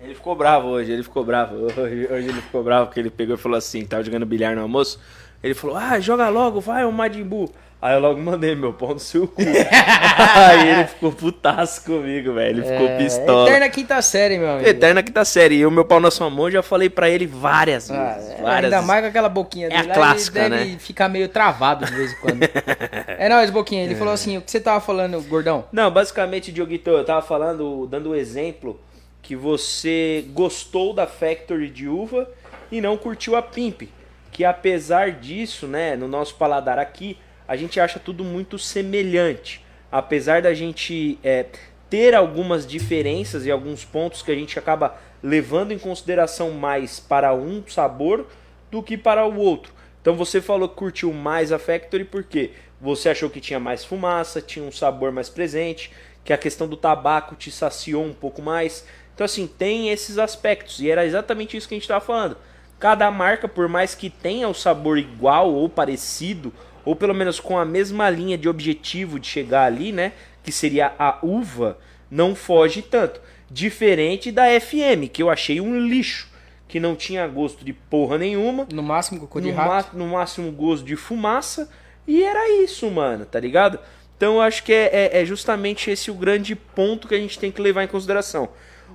Ele ficou bravo hoje, ele ficou bravo. Hoje, hoje ele ficou bravo porque ele pegou e falou assim, tava jogando bilhar no almoço. Ele falou, ah, joga logo, vai, o Majin Buu. Aí eu logo mandei meu pau no seu cu. Aí ele ficou putaço comigo, velho. Ele ficou É, pistola. Eterna quinta série, meu amigo. Eterna quinta série. E o meu pau na sua mão eu já falei pra ele várias Ah, vezes. é, várias ainda vezes. mais com aquela boquinha É dele. a lá, clássica, ele deve né? ficar meio travado de vez em quando. é nóis, Boquinha. Ele falou assim: o que você tava falando, gordão? Não, basicamente, Dioguito, eu tava falando, dando o exemplo que você gostou da Factory de uva e não curtiu a Pimp. Que apesar disso, né, no nosso paladar aqui, a gente acha tudo muito semelhante. Apesar da gente é, ter algumas diferenças e alguns pontos que a gente acaba levando em consideração mais para um sabor do que para o outro. Então você falou que curtiu mais a Factory porque você achou que tinha mais fumaça, tinha um sabor mais presente, que a questão do tabaco te saciou um pouco mais, Então, assim, tem esses aspectos. E era exatamente isso que a gente estava falando. Cada marca, por mais que tenha o sabor igual ou parecido, ou pelo menos com a mesma linha de objetivo de chegar ali, né? Que seria a uva, não foge tanto. Diferente da FM, que eu achei um lixo. Que não tinha gosto de porra nenhuma. No máximo cocô de no, rato. no máximo gosto de fumaça. E era isso, mano, tá ligado? Então eu acho que é, é- é justamente esse o grande ponto que a gente tem que levar em consideração.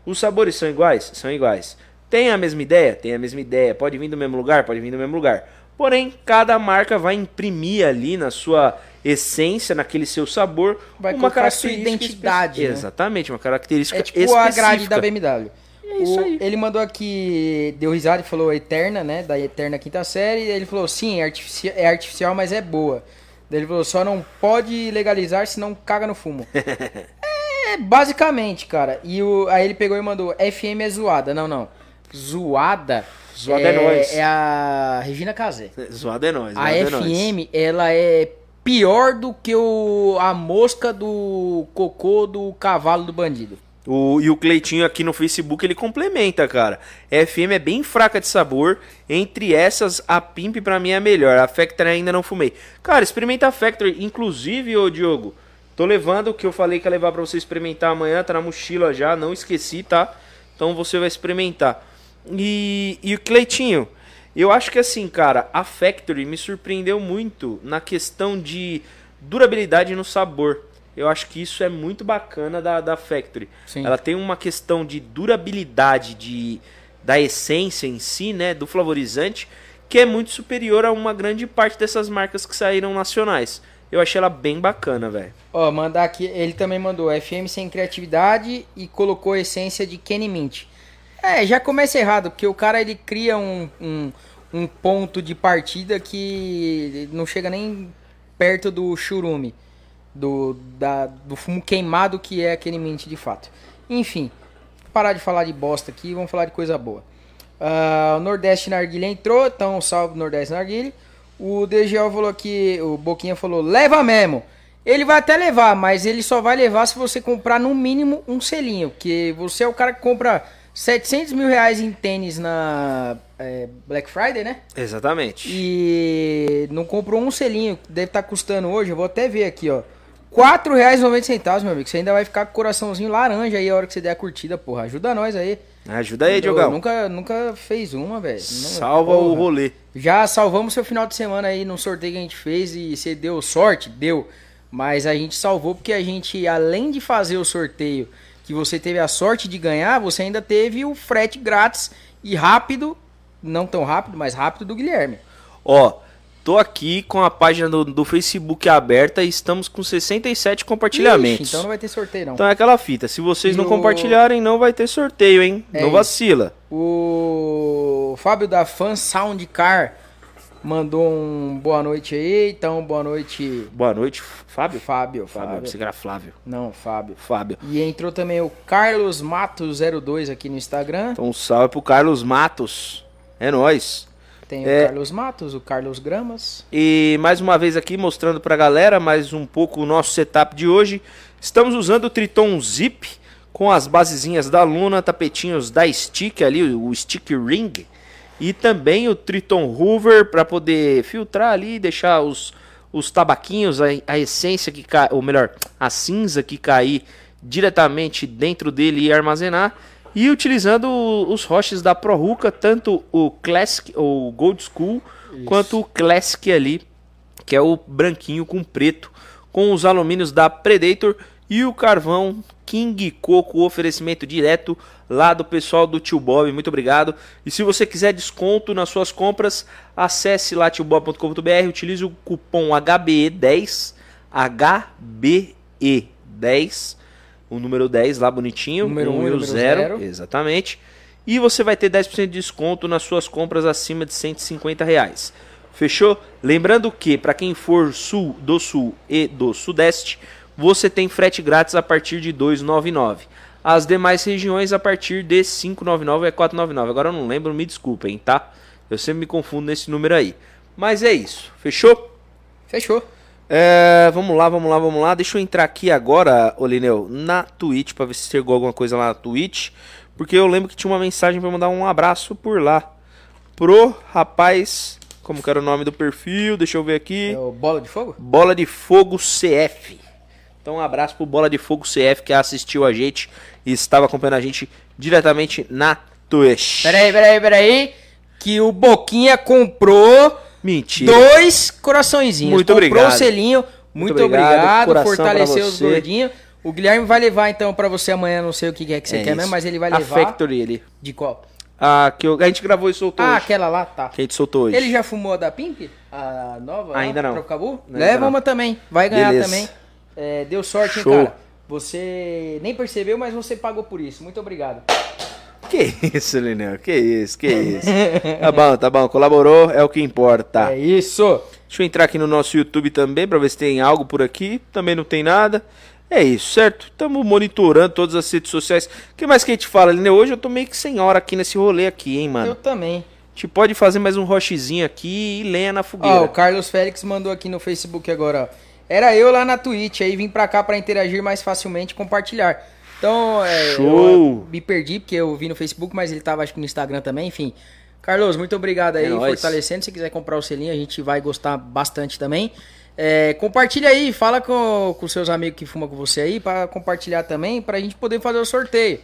Os sabores são iguais? São iguais. Tem a mesma ideia? Tem a mesma ideia. Pode vir do mesmo lugar? Pode vir do mesmo lugar. Porém, cada marca vai imprimir ali na sua essência, naquele seu sabor, Vai uma colocar a sua característica identidade, né? Exatamente, uma característica É tipo específica. a grade da BMW. É isso O- aí. Ele mandou aqui, deu risada e falou Eterna, né? Da Eterna quinta série. Ele falou, sim, é artificial, é artificial, mas é boa. Daí ele falou, só não pode legalizar, senão caga no fumo. é, basicamente, cara. E o, aí ele pegou e mandou, FM é zoada. Não, não. Zoada. Zoada é nós. É a Regina Casé. Zoado é nóis, A é. FM, ela é pior do que o, a mosca do cocô do cavalo do bandido. O, e o Cleitinho aqui no Facebook ele complementa, cara. FM é bem fraca de sabor. Entre essas, a Pimp pra mim é a melhor. A Factory ainda não fumei. Cara, experimenta a Factory. Inclusive, ô Diogo, tô levando o que eu falei que ia levar pra você experimentar amanhã. Tá na mochila já, não esqueci, tá? Então você vai experimentar. E, e o Cleitinho, eu acho que assim, cara, a Factory me surpreendeu muito na questão de durabilidade no sabor. Eu acho que isso é muito bacana da, da Factory. Sim. Ela tem uma questão de durabilidade de, da essência em si, né, do flavorizante, que é muito superior a uma grande parte dessas marcas que saíram nacionais. Eu achei ela bem bacana, velho. Ó, mandar aqui, ele também mandou FM sem criatividade e colocou a essência de Kenny Mint. É, já começa errado, porque o cara ele cria um, um, um ponto de partida que não chega nem perto do churume, do, da, do fumo queimado que é aquele Mint de fato. Enfim, parar de falar de bosta aqui, vamos falar de coisa boa. Ah, o Nordeste Narguilha entrou, então salve Nordeste Narguilha. O DGO falou que, o Boquinha falou, leva mesmo. Ele vai até levar, mas ele só vai levar se você comprar no mínimo um selinho. Porque você é o cara que compra 700 mil reais em tênis na é, Black Friday, né? Exatamente. E não comprou um selinho, deve estar custando hoje, eu vou até ver aqui, ó. R$ 4,90, meu amigo. Você ainda vai ficar com o coraçãozinho laranja aí a hora que você der a curtida, porra. Ajuda nós aí. Ajuda aí, Diogão. Nunca, nunca fez uma, velho. Salva o porra. rolê. Já salvamos seu final de semana aí no sorteio que a gente fez e você deu sorte? Deu. Mas a gente salvou porque a gente, além de fazer o sorteio que você teve a sorte de ganhar, você ainda teve o frete grátis e rápido, não tão rápido, mas rápido do Guilherme. Ó, tô aqui com a página do, do Facebook aberta e estamos com 67 compartilhamentos. Ixi, então não vai ter sorteio não. Então é aquela fita. Se vocês E não o- compartilharem, não vai ter sorteio, hein? É não isso. vacila. O Fábio da Fan Sound Car mandou um boa noite aí, então boa noite, Boa noite, Fábio. Fábio. Fábio, Fábio. você era Flávio. Não, Fábio. Fábio. E entrou também o Carlos Matos02 aqui no Instagram. Então um salve pro Carlos Matos. É nóis. Tem É. o Carlos Matos, o Carlos Gramas. E mais uma vez aqui mostrando pra galera mais um pouco o nosso setup de hoje. Estamos usando o Triton Zip com as basezinhas da Luna, tapetinhos da Stick ali, o Stick Ring. E também o Triton Hoover para poder filtrar ali, deixar os, os tabaquinhos, a, a essência que cai, ou melhor, a cinza que cair diretamente dentro dele e armazenar. E utilizando os roches da ProRuca, tanto o Classic ou Gold School, quanto o Classic ali, que é o branquinho com preto, com os alumínios da Predator e o carvão King Coco, oferecimento direto lá do pessoal do Tio Bob, muito obrigado. E se você quiser desconto nas suas compras, acesse lá tiobob.com.br, utilize o cupom HBE10, HBE10, o número 10 lá bonitinho, Número o um e número 0, zero. exatamente. E você vai ter 10% de desconto nas suas compras acima de 150 reais. Fechou? Lembrando que para quem for sul do sul e do sudeste, você tem frete grátis a partir de 2,99. As demais regiões a partir de 5,99 é 4,99. Agora eu não lembro, me desculpem, tá? Eu sempre me confundo nesse número aí. Mas é isso. Fechou? Fechou. É, vamos lá, vamos lá, vamos lá. Deixa eu entrar aqui agora, Olineu, na Twitch, pra ver se chegou alguma coisa lá na Twitch. Porque eu lembro que tinha uma mensagem pra mandar um abraço por lá. Pro rapaz, como que era o nome do perfil? Deixa eu ver aqui. É o Bola de Fogo? Bola de Fogo CF. Então, um abraço pro Bola de Fogo CF que assistiu a gente e estava acompanhando a gente diretamente na Twitch. Peraí, peraí, peraí. Que o Boquinha comprou Mentira. dois coraçõezinhos. Muito comprou obrigado. o selinho. Muito, Muito obrigado, obrigado. Fortaleceu os gordinhos. O Guilherme vai levar então pra você amanhã, não sei o que é que você É quer mesmo, mas ele vai A levar. Factory ali. De qual? Ah, que eu- a gente gravou e soltou Ah, hoje. aquela lá, tá. Que a gente soltou hoje. Ele já fumou a da Pimp? A nova? lá, Ainda não. Trocabu? Leva uma também. Vai ganhar Beleza. também. É, deu sorte, hein, Show. cara? Você nem percebeu, mas você pagou por isso. Muito obrigado. Que isso, Lineu? Que isso, que isso. tá bom, tá bom. Colaborou, é o que importa. É isso. Deixa eu entrar aqui no nosso YouTube também pra ver se tem algo por aqui. Também não tem nada. É isso, certo? Estamos monitorando todas as redes sociais. O que mais que a gente fala, Lineu? Hoje eu tô meio que sem hora aqui nesse rolê aqui, hein, mano? Eu também. A gente pode fazer mais um rochezinho aqui e lenha na fogueira. Ó, o Carlos Félix mandou aqui no Facebook agora, ó. Era eu lá na Twitch, aí vim pra cá pra interagir mais facilmente e compartilhar. Então, é, Show! eu me perdi porque eu vi no Facebook, mas ele tava acho que no Instagram também, enfim. Carlos, muito obrigado aí, É fortalecendo. Se quiser comprar o selinho, a gente vai gostar bastante também. É, compartilha aí, fala com, com seus amigos que fumam com você aí pra compartilhar também, pra gente poder fazer o sorteio.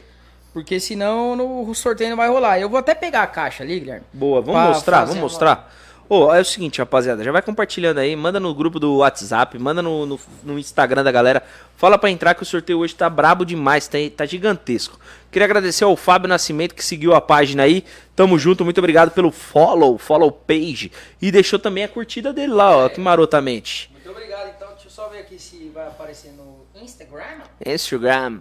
Porque senão no, o sorteio não vai rolar. Eu vou até pegar a caixa ali, Guilherme. Boa, vamos mostrar, vamos uma- Ô, é o seguinte, rapaziada, já vai compartilhando aí, manda no grupo do WhatsApp, manda no, no, no Instagram da galera, fala pra entrar que o sorteio hoje tá brabo demais, tá, tá gigantesco. Queria agradecer ao Fábio Nascimento que seguiu a página aí, tamo junto, muito obrigado pelo follow, follow page, e deixou também a curtida dele lá, ó, que marotamente. Muito obrigado, então. Deixa eu só ver aqui se vai aparecer no Instagram. Instagram.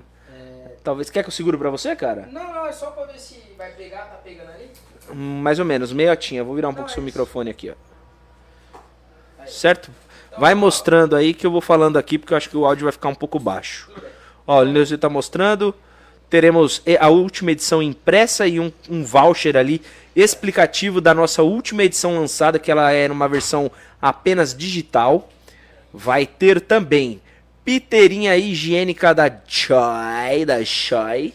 Talvez, quer que eu seguro pra você, cara? Não, não, é só pra ver se vai pegar, tá pegando ali. Mais ou menos, meiotinha. Vou virar um pouco seu microfone aqui, ó. Certo? Vai mostrando aí que eu vou falando aqui, porque eu acho que o áudio vai ficar um pouco baixo. Ó, o Lineuzinho tá mostrando. Teremos a última edição impressa e um, um voucher ali explicativo da nossa última edição lançada, que ela é numa versão apenas digital. Vai ter também piteirinha higiênica da Choi, da Choi.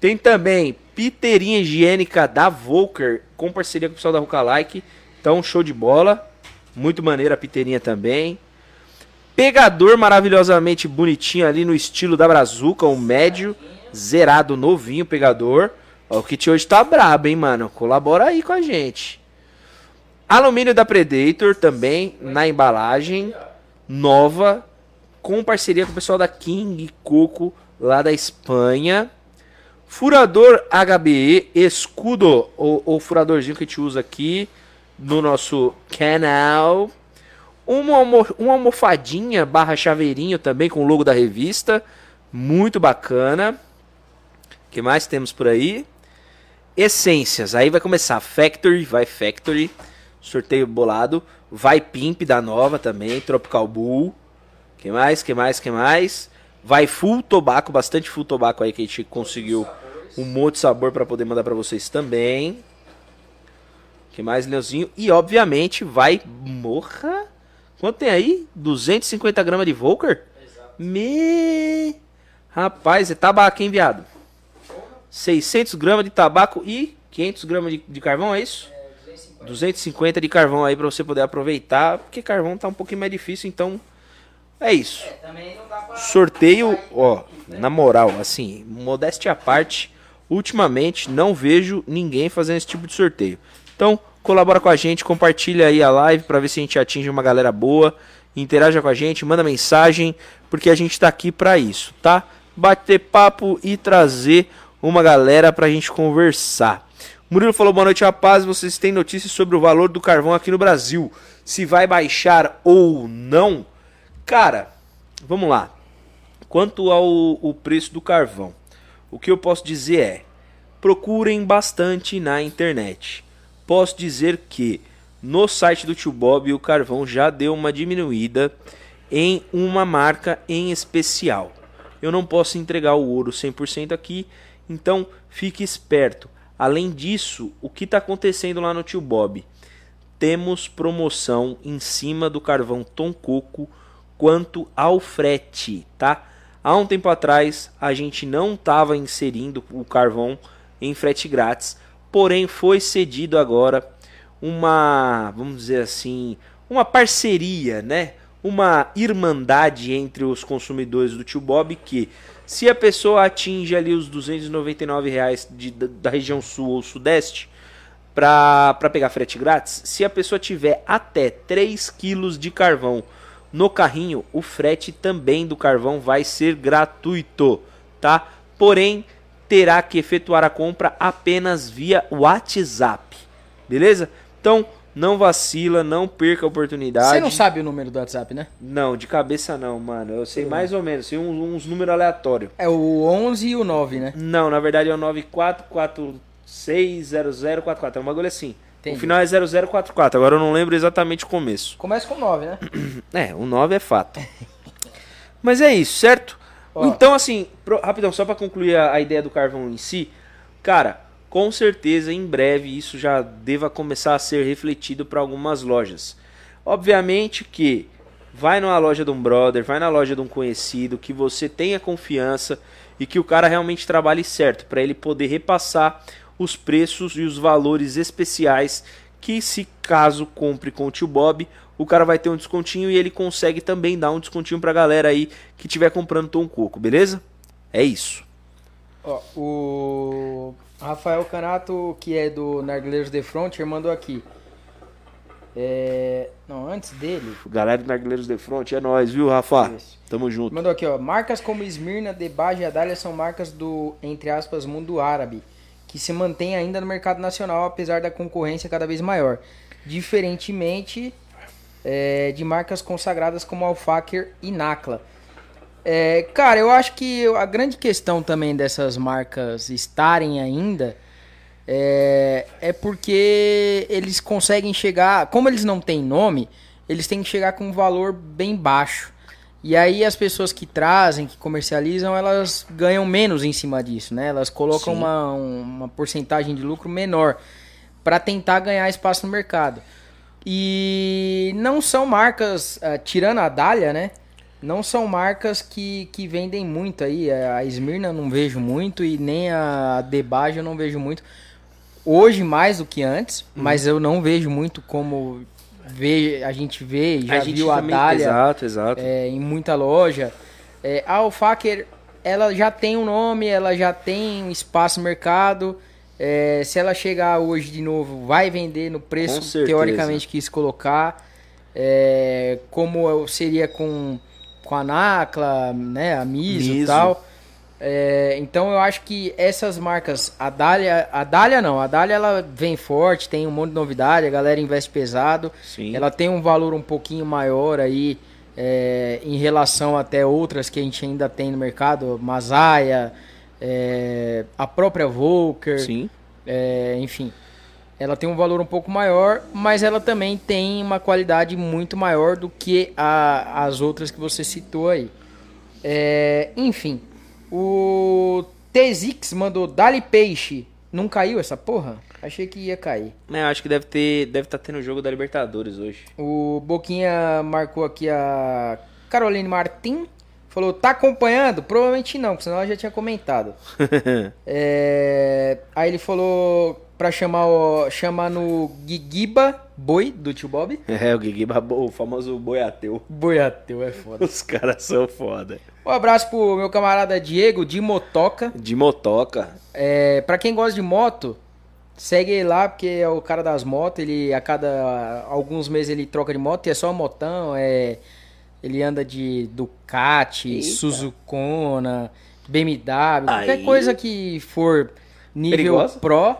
Tem também piteirinha higiênica da Volker, com parceria com o pessoal da Rucalike. Então, show de bola. Muito maneira a piteirinha também. Pegador maravilhosamente bonitinho ali no estilo da Brazuca, um médio, zerado, novinho pegador. Ó, o kit hoje tá brabo, hein, mano? Colabora aí com a gente. Alumínio da Predator também na embalagem, nova, com parceria com o pessoal da King Coco lá da Espanha. Furador HBE, escudo, ou, ou furadorzinho que a gente usa aqui no nosso canal. Uma, uma almofadinha barra chaveirinho também com o logo da revista. Muito bacana. O que mais temos por aí? Essências. Aí vai começar Factory, vai Factory. Sorteio bolado. Vai Pimp da nova também. Tropical Bull. Que mais? Que mais? Que mais? Vai Full Tobaco, bastante Full Tobaco aí que a gente conseguiu um monte de sabor para poder mandar para vocês também. Que mais, Leozinho? E obviamente vai morra. Quanto tem aí? 250 gramas de Volker? Me. Rapaz, é tabaco, hein, viado? 600 gramas de tabaco e 500 gramas de, de carvão, é isso? 250 de carvão aí pra você poder aproveitar, porque carvão tá um pouquinho mais difícil, então é isso. Sorteio, ó, na moral, assim, modéstia à parte, ultimamente não vejo ninguém fazendo esse tipo de sorteio. Então, colabora com a gente, compartilha aí a live pra ver se a gente atinge uma galera boa, interaja com a gente, manda mensagem, porque a gente tá aqui pra isso, tá? Bater papo e trazer uma galera pra gente conversar. Murilo falou boa noite, rapaz. Vocês têm notícias sobre o valor do carvão aqui no Brasil? Se vai baixar ou não? Cara, vamos lá. Quanto ao preço do carvão, o que eu posso dizer é: procurem bastante na internet. Posso dizer que no site do Tio Bob o carvão já deu uma diminuída em uma marca em especial. Eu não posso entregar o ouro 100% aqui, então fique esperto. Além disso, o que está acontecendo lá no Tio Bob? temos promoção em cima do carvão Tom Coco quanto ao frete, tá? Há um tempo atrás a gente não estava inserindo o carvão em frete grátis, porém foi cedido agora uma, vamos dizer assim, uma parceria, né? Uma irmandade entre os consumidores do Tio Bob que se a pessoa atinge ali os 299 reais de, da, região sul ou sudeste, para pegar frete grátis, se a pessoa tiver até 3 quilos de carvão no carrinho, o frete também do carvão vai ser gratuito, tá? Porém, terá que efetuar a compra apenas via WhatsApp, beleza? Então, não vacila, não perca a oportunidade. Você não sabe o número do WhatsApp, né? Não, de cabeça não, mano. Eu sei mais ou menos, sei uns, uns números aleatórios. É o 11 e o 9, né? Não, na verdade é o 9444 60044. É um bagulho assim. Entendi. O final é 0044. Agora eu não lembro exatamente o começo. Começa com 9, né? É, o 9 é fato. Mas é isso, certo? Ó. Então, assim, pro, rapidão, só para concluir a, a, ideia do carvão em si. Cara, com certeza em breve isso já deva começar a ser refletido para algumas lojas. Obviamente que vai numa loja de um brother, vai na loja de um conhecido, que você tenha confiança e que o cara realmente trabalhe certo, para ele poder repassar os preços e os valores especiais que se caso compre com o tio Bob, o cara vai ter um descontinho e ele consegue também dar um descontinho pra galera aí que tiver comprando Tom Coco, beleza? É isso. Ó, o Rafael Canato, que é do Narguileiros de Frontier, mandou aqui. É... Não, antes dele. Galera do Narguileiros de Frontier é nóis, viu, Rafa? Isso. Tamo junto. Mandou aqui, ó. Marcas como Esmirna, Debage e Adália são marcas do, entre aspas, mundo árabe que se mantém ainda no mercado nacional, apesar da concorrência cada vez maior. Diferentemente é, de marcas consagradas como Alfaker e Nakla. É, cara, eu acho que a grande questão também dessas marcas estarem ainda é, é porque eles conseguem chegar. Como eles não têm nome, eles têm que chegar com um valor bem baixo. E aí as pessoas que trazem, que comercializam, elas ganham menos em cima disso, né? Elas colocam uma, uma porcentagem de lucro menor para tentar ganhar espaço no mercado. E não são marcas, uh, tirando a Dália, né? Não são marcas que, que vendem muito aí. A Esmirna não vejo muito e nem a Debage eu não vejo muito. Hoje mais do que antes, uhum. mas eu não vejo muito como vê, a gente vê, já a viu a Dália exato, exato. É, em muita loja. É, a Alfaker, ela já tem um nome, ela já tem um espaço no mercado. É, se ela chegar hoje de novo, vai vender no preço teoricamente quis colocar. É, como seria com, com a Nacla, né, a Miso. e tal. É, então eu acho que essas marcas, a Dália, a Dália não, a Dália ela vem forte, tem um monte de novidade, a galera investe pesado, Sim. ela tem um valor um pouquinho maior aí é, em relação até outras que a gente ainda tem no mercado, Masaya, é, a própria Volker, é, enfim, ela tem um valor um pouco maior, mas ela também tem uma qualidade muito maior do que a, as outras que você citou aí. É, enfim, o Tezix mandou Dali Peixe. Não caiu essa porra? Achei que ia cair. É, acho que deve ter, deve estar tá tendo o jogo da Libertadores hoje. O Boquinha marcou aqui a Caroline Martin. Falou, tá acompanhando? Provavelmente não, porque senão ela já tinha comentado. é... Aí ele falou pra chamar, o... chamar no Gigiba Boi, do tio Bob. É, o Gigiba, o famoso boi ateu. Boi ateu, é foda. Os caras são foda. Um abraço pro meu camarada Diego, de Motoca. De Motoca. É, pra quem gosta de moto, segue ele lá, porque é o cara das motos. Ele, a cada alguns meses, ele troca de moto e é só motão, é... Ele anda de Ducati, Eita. Suzukona, BMW, Aí. qualquer coisa que for nível Perigosa? Pro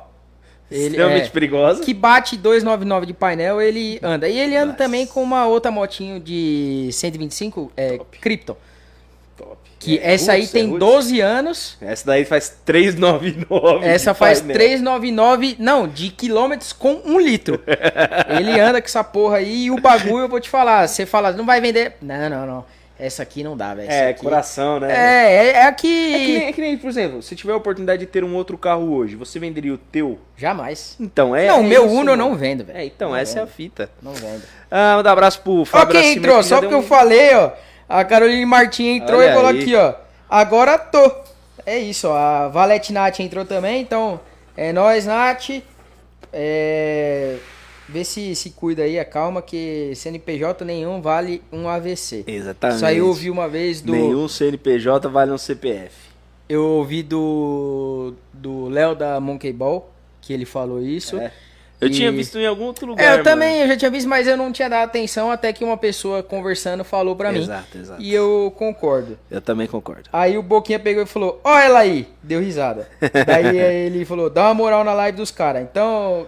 ele, Extremamente é, perigosa. Que bate 299 de painel, ele anda. E ele anda Nossa. também com uma outra motinho de 125, é. Krypton. Que é, essa aí tem é 12 anos. Essa daí faz 399. Essa faz painel. 399, não, de quilômetros com um litro. ele anda com essa porra aí e o bagulho, eu vou te falar, você fala, não vai vender. Não, não, não. Essa aqui não dá, velho. É, aqui- coração, né? É, é, é a É que, nem, que. é que nem, por exemplo, se tiver a oportunidade de ter um outro carro hoje, você venderia o teu? Jamais. Então, é. não, o é meu isso, Uno eu mano. não vendo, velho. É, então, Não essa é a vendo. fita. Não vendo. Ah, manda um abraço pro Fábio quem Nascimento, entrou, que só porque deu eu um- falei, ó. A Caroline Martins entrou Olha e falou aí. aqui, ó. Agora tô. É isso, ó. A Valete Nath entrou também, então. É nóis, Nath. É. Vê se se cuida aí, acalma, que CNPJ nenhum vale um AVC. Exatamente. Isso aí eu ouvi uma vez do. Nenhum CNPJ vale um CPF. Eu ouvi do. do Léo da Monkey Ball, que ele falou isso. É. Eu E- tinha visto em algum outro lugar. É, eu mano. também, eu já tinha visto, mas eu não tinha dado atenção até que uma pessoa conversando falou pra mim. Exato, exato. E eu concordo. Eu também concordo. Aí o Boquinha pegou e falou, ó ela aí, deu risada. Daí aí ele falou, dá uma moral na live dos caras. Então,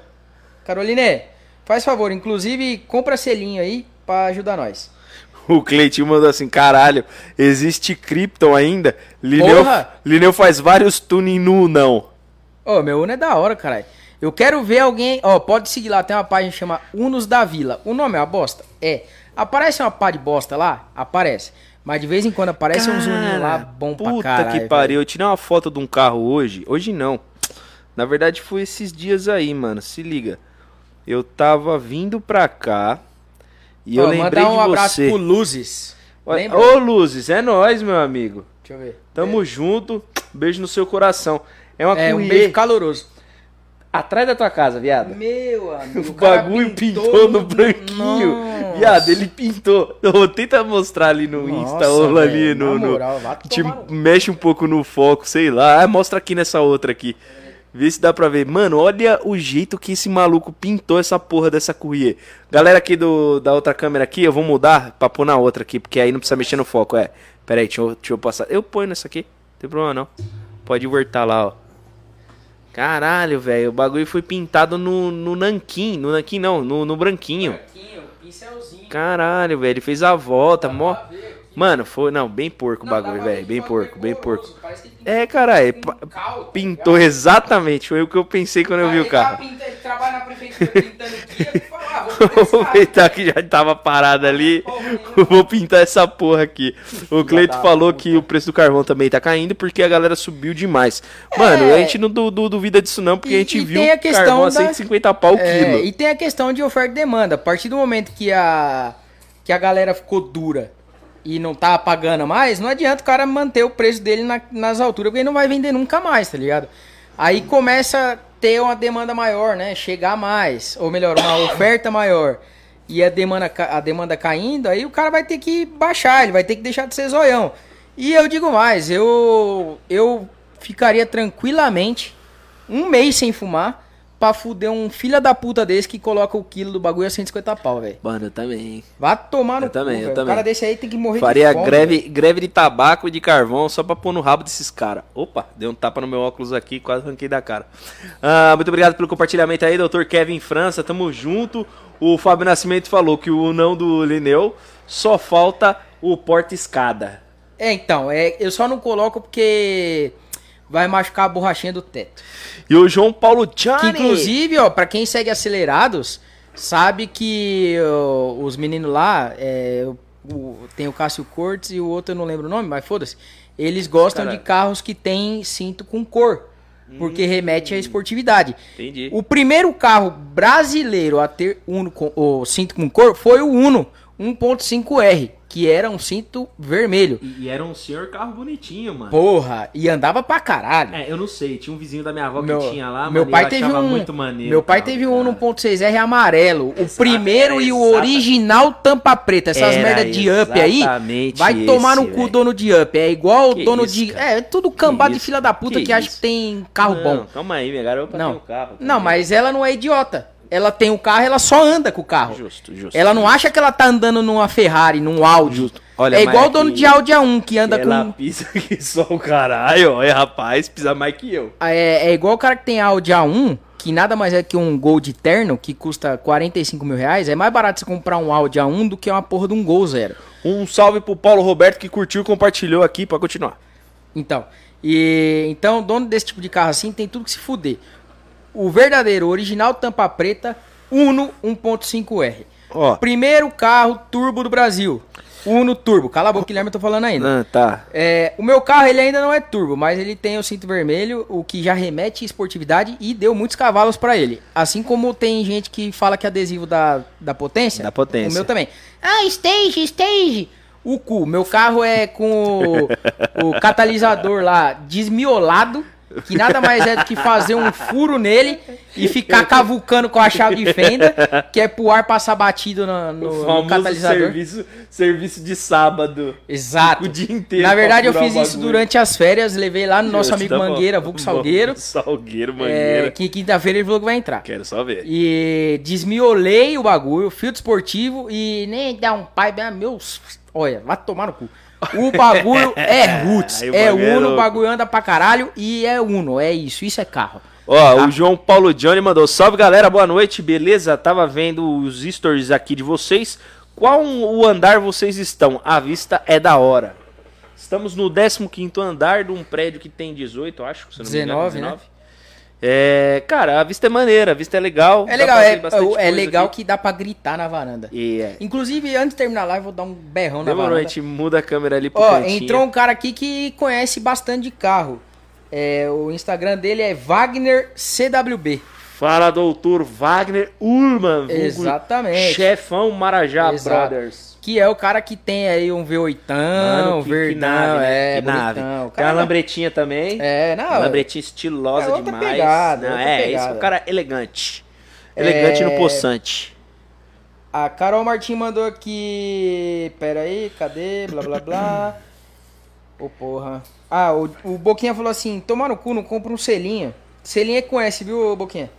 Caroline, faz favor, inclusive compra selinho aí pra ajudar nós. O Cleitinho mandou assim, caralho, existe Krypton ainda? Lineu, Porra! Lineu faz vários tuning no não. Ô, meu Uno é da hora, caralho. Eu quero ver alguém, ó, pode seguir lá, tem uma página que chama Unos da Vila. O nome é uma bosta? É. Aparece uma pá de bosta lá? Aparece. Mas de vez em quando aparece uns uninhos lá bom pra puta caralho. que velho. pariu. Eu tirei uma foto de um carro hoje. Hoje não. Na verdade foi esses dias aí, mano. Se liga. Eu tava vindo pra cá e eu Ó, lembrei mandar um de abraço você. pro Luzes. Lembra? Ô, Luzes, é nóis, meu amigo. Deixa eu ver. Tamo junto. Beijo no seu coração. É uma É, um beijo caloroso. Atrás da tua casa, viado. Meu amigo. O bagulho pintou no branquinho. Viado, ele pintou. Ô, tenta mostrar ali no Nossa, Insta ou ali no. no- moral, te mexe um pouco no foco, sei lá. Ah, mostra aqui nessa outra aqui. Vê se dá pra ver. Mano, olha o jeito que esse maluco pintou essa porra dessa Courier. Galera aqui do, da outra câmera aqui, eu vou mudar pra pôr na outra aqui, porque aí não precisa mexer no foco, é. Pera aí, deixa eu, deixa eu passar. Eu ponho nessa aqui, não tem problema não. Pode voltar lá, ó. Caralho, velho, o bagulho foi pintado no, no nanquim. No nanquim não, no, no branquinho. pincelzinho. Caralho, velho, ele fez a volta, mó. Mano, foi. Não, bem porco o bagulho, velho. Bem porco, bem porco. É, caralho, pa- pintou exatamente. Foi o que eu pensei quando eu vi o carro. Ele trabalha na prefeitura pintando guia. ah, Vou aproveitar que já tava parado ali. Vou pintar essa porra aqui. O Cleito falou que o preço do carvão também tá caindo porque a galera subiu demais. Mano, É. a gente não du- du- duvida disso não, porque E- a gente viu a carvão a da- 150 pau o É, quilo. e tem a questão de oferta e demanda. A partir do momento que a, que a galera ficou dura e não tá pagando mais, não adianta o cara manter o preço dele na- nas alturas, porque ele não vai vender nunca mais, tá ligado? Aí começa a ter uma demanda maior, né? Chegar mais, ou melhor, uma oferta maior. E a demanda, a demanda caindo, aí o cara vai ter que baixar, ele vai ter que deixar de ser zoião. E eu digo mais, eu, eu ficaria tranquilamente um mês sem fumar pra fuder um filho da puta desse que coloca o quilo do bagulho a 150 pau, velho. Mano, eu também. Vá tomar no Eu também, eu também. Um cara desse aí tem que morrer Faria de fome. greve, greve de tabaco e de carvão só pra pôr no rabo desses caras. Opa, deu um tapa no meu óculos aqui, quase arranquei da cara. Ah, muito obrigado pelo compartilhamento aí, doutor Kevin França, tamo junto. O Fábio Nascimento falou que o não do Lineu só falta o porta-escada. É, então, é, eu só não coloco porque vai machucar a borrachinha do teto. E o João Paulo Que Johnny. inclusive, ó, pra quem segue acelerados, sabe que ó, os meninos lá, é, o- tem o Cássio Cortes e o outro eu não lembro o nome, mas foda-se. Eles gostam Caralho. de carros que tem cinto com cor. Porque remete à esportividade. Entendi. O primeiro carro brasileiro a ter Uno com, o cinto com cor foi o Uno 1.5R, que era um cinto vermelho. E, era um senhor carro bonitinho, mano. Porra, e andava pra caralho. É, eu não sei, tinha um vizinho da minha avó Meu, que tinha lá, meu mano, pai e teve um, muito maneiro. meu pai cara, teve um cara. 1.6R amarelo, o primeiro e o original tampa preta. Essas merda de up aí, vai tomar no esse, cu velho. dono de up. É igual Que dono isso, de, cara. é, tudo cambado de filha da puta que, Que acha que tem carro Não, bom. Calma aí, minha garota Não. tem um carro. Não, também. mas ela não é idiota. Ela tem o carro, ela só anda com o carro. Justo, justo. Ela não acha que ela tá andando numa Ferrari, num Audi. Olha, é igual o dono de Audi A1 que anda ela com. pisa que só o caralho, olha, rapaz, pisa mais que eu. É, é igual o cara que tem Audi A1, que nada mais é que um Gold terno, que custa 45 mil reais. É mais barato você comprar um Audi A1 do que uma porra de um Gol Zero. Um salve pro Paulo Roberto que curtiu e compartilhou aqui pra continuar. Então, e então, dono desse tipo de carro assim tem tudo que se fuder. O verdadeiro original tampa preta Uno 1.5R. Ó, Primeiro carro turbo do Brasil. Uno Turbo. Cala a boca, Guilherme, eu tô falando ainda. Ah, tá. É, o meu carro ele ainda não é turbo, mas ele tem o cinto vermelho, o que já remete à esportividade e deu muitos cavalos pra ele. Assim como tem gente que fala que é adesivo da, da potência. Da potência. O meu também. Ah, stage, stage. O cu. Meu carro é com o, o catalisador lá desmiolado. Que nada mais é do que fazer um furo nele e ficar cavucando com a chave de fenda, que é pro ar passar batido no, no- O no famoso catalisador. serviço, serviço de sábado. Exato. O dia inteiro. Na verdade, eu fiz isso durante as férias, levei lá no nosso amigo tá. Mangueira, Vulco Salgueiro. Salgueiro, É, Mangueira. que quinta-feira ele falou que vai entrar. Quero só ver. E desmiolei o bagulho, filtro esportivo e nem dá um pai, meus. Olha, vai tomar no cu. O bagulho é roots, Aí é é Uno, o bagulho anda pra caralho e é Uno, é isso, isso é carro. Ó, Tá. o João Paulo Johnny mandou: Salve galera, boa noite, beleza? Tava vendo os stories aqui de vocês. Qual o andar vocês estão? A vista é da hora. Estamos no 15 andar de um prédio que tem 18, eu acho. Se não me engano, 19, né? É, cara, a vista é maneira, a vista é legal. É legal, é, é coisa legal aqui. que dá pra gritar na varanda. E é. Inclusive, antes de terminar a live, eu vou dar um berrão na Demorou, a varanda. gente muda a câmera ali pro Ó, cantinho. entrou um cara aqui que conhece bastante de carro. É, o Instagram dele é Wagner CWB. Fala, doutor Wagner Urman. Exatamente. Chefão Marajá Exato. Brothers. Que é o cara que tem aí um V8, Mano, que- que verdão, nave, né? é, Que nave. bonitão. Tem uma lambretinha também. É, não, Lambretinha estilosa é demais. pegada, Não, é, pegada. esse é um cara elegante. Elegante É, no poçante. A Carol Martins mandou aqui. Pera aí, cadê? Blá blá blá. Ô porra. Ah, o, o Boquinha falou assim: toma no cu, não compra um selinho. Selinho é com S, viu, Boquinha?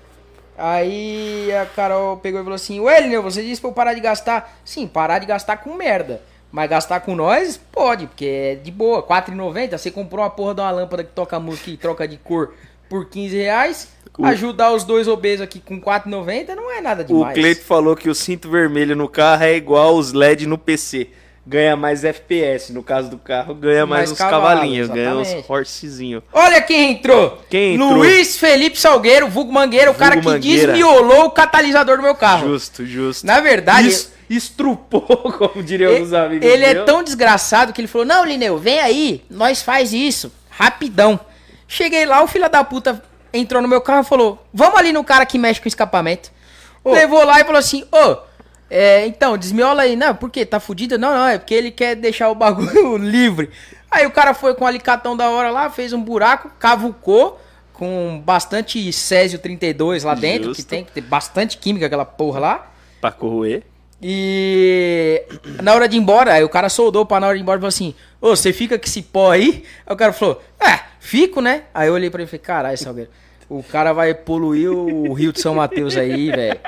Aí a Carol pegou e falou assim: Ué, Lineu, você disse pra eu parar de gastar. Sim, parar de gastar com merda. Mas gastar com nós, pode, porque é de boa. R$4,90. Você comprou uma porra de uma lâmpada que toca música e troca de cor por 15 reais. O- Ajudar os dois obesos aqui com R$4,90 não é nada O demais. Cleito falou que o cinto vermelho no carro é igual os LED no PC. Ganha mais FPS. No caso do carro, ganha mais, Mais uns cavalo, cavalinhos. Ganha uns horsezinhos. Olha quem entrou. Quem entrou? Luiz Felipe Salgueiro, vulgo Mangueira, o cara que Vulgo Mangueira. desmiolou o catalisador do meu carro. Justo, justo. Na verdade, Es- estrupou, como diriam ele, alguns amigos ele é meus. tão desgraçado que ele falou: Não, Lineu, vem aí, nós faz isso, rapidão. Cheguei lá, o filho da puta entrou no meu carro e falou: Vamos ali no cara que mexe com escapamento. Levou lá e falou assim: Ô, é, então, desmiola aí. Não, por quê? Tá fudido? Não, não, é porque ele quer deixar o bagulho livre. Aí o cara foi com um alicatão da hora lá, fez um buraco, cavucou. Com bastante Césio 32 lá dentro, Justo. que tem que ter bastante química aquela porra lá. Pra corroer. E na hora de ir embora, aí o cara soldou pra na hora de ir embora e falou assim: Ô, você fica com esse pó aí? Aí o cara falou: É, fico, né? Aí eu olhei pra ele e falei: Caralho, Salgueiro, o cara vai poluir o rio de São Mateus aí, velho.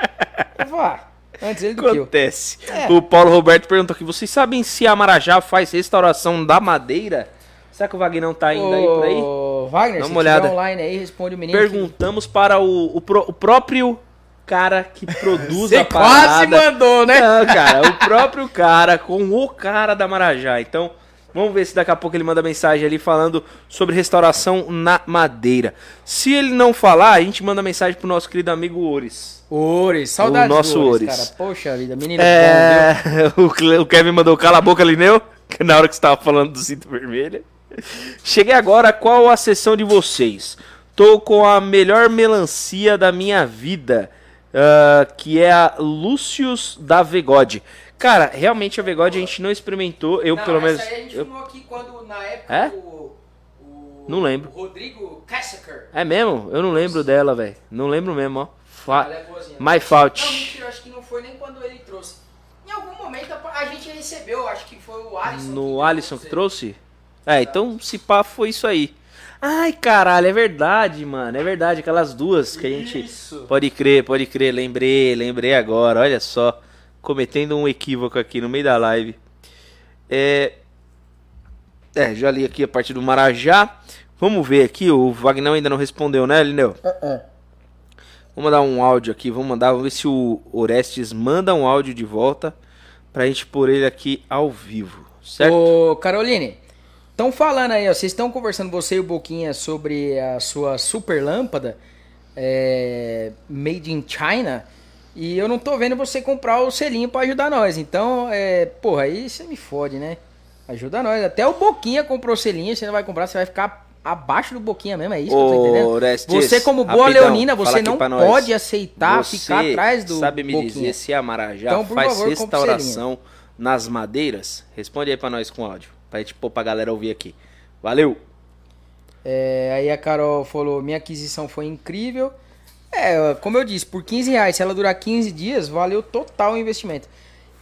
Antes ele do que eu. Acontece. É. O Paulo Roberto perguntou aqui: vocês sabem se a Marajá faz restauração da madeira? Será que o Vagnão tá indo aí por aí? Ô, Wagner, Dá se uma olhada. online aí, responde o menino. que- Perguntamos para o, o, pró- o próprio cara que produz Você a quase parada. mandou, né? Não, cara, o próprio cara com o cara da Marajá. Então, vamos ver se daqui a pouco ele manda mensagem ali falando sobre restauração na madeira. Se ele não falar, a gente manda mensagem pro nosso querido amigo Ores. Ores, saudades O nosso do Ores. cara. Poxa vida, menino bom? É, o Cle- o Kevin mandou cala a boca, Lineu, que na hora que você tava falando do cinto vermelho. Cheguei agora, qual a sessão de vocês? Tô com a melhor melancia da minha vida, ah, que é a Lucius da Vegode. Cara, realmente a Vegode a gente não experimentou, eu Não, pelo essa menos... aí a gente eu- filmou aqui quando, na época, É? o, o- Não lembro. o Rodrigo Kassaker. É mesmo? Eu não lembro dela, velho. Não lembro mesmo, ó. Fa... Ela é boazinha. My Não, fault. mentira, acho que não foi nem quando ele trouxe. Em algum momento a gente recebeu, acho que foi o Alisson. No Alisson que trouxe? É, então se pá foi isso aí. Ai, caralho, é verdade, mano. É verdade, aquelas duas que a gente. Isso. Pode crer, pode crer. Lembrei, lembrei agora. Olha só. Cometendo um equívoco aqui no meio da live. É. É, já li aqui a parte do Marajá. Vamos ver aqui. O Wagner ainda não respondeu, né, Lineu? Vamos mandar um áudio aqui. Vamos mandar. Vamos ver se o Orestes manda um áudio de volta. Pra gente pôr ele aqui ao vivo. Certo? Ô, Caroline, estão falando aí, ó, vocês estão conversando, você e o Boquinha, sobre a sua super lâmpada é, made in China. E eu não tô vendo você comprar o selinho pra ajudar nós. Então, é, porra, aí você me fode, né? Ajuda nós. Até o Boquinha comprou o selinho, você não vai comprar, você vai ficar abaixo do Boquinha mesmo, é isso que eu tô Ô, entendendo? Orestes, Você, como boa rapidão, leonina, você não pode aceitar Você ficar atrás do sabe me Boquinha. dizer se a Marajá Então, faz favor, restauração nas madeiras? Responde aí pra nós com áudio, pra gente pôr pra galera ouvir aqui. Valeu! É, aí a Carol falou: minha aquisição foi incrível. É, como eu disse, por 15 reais, se ela durar 15 dias, valeu total o investimento.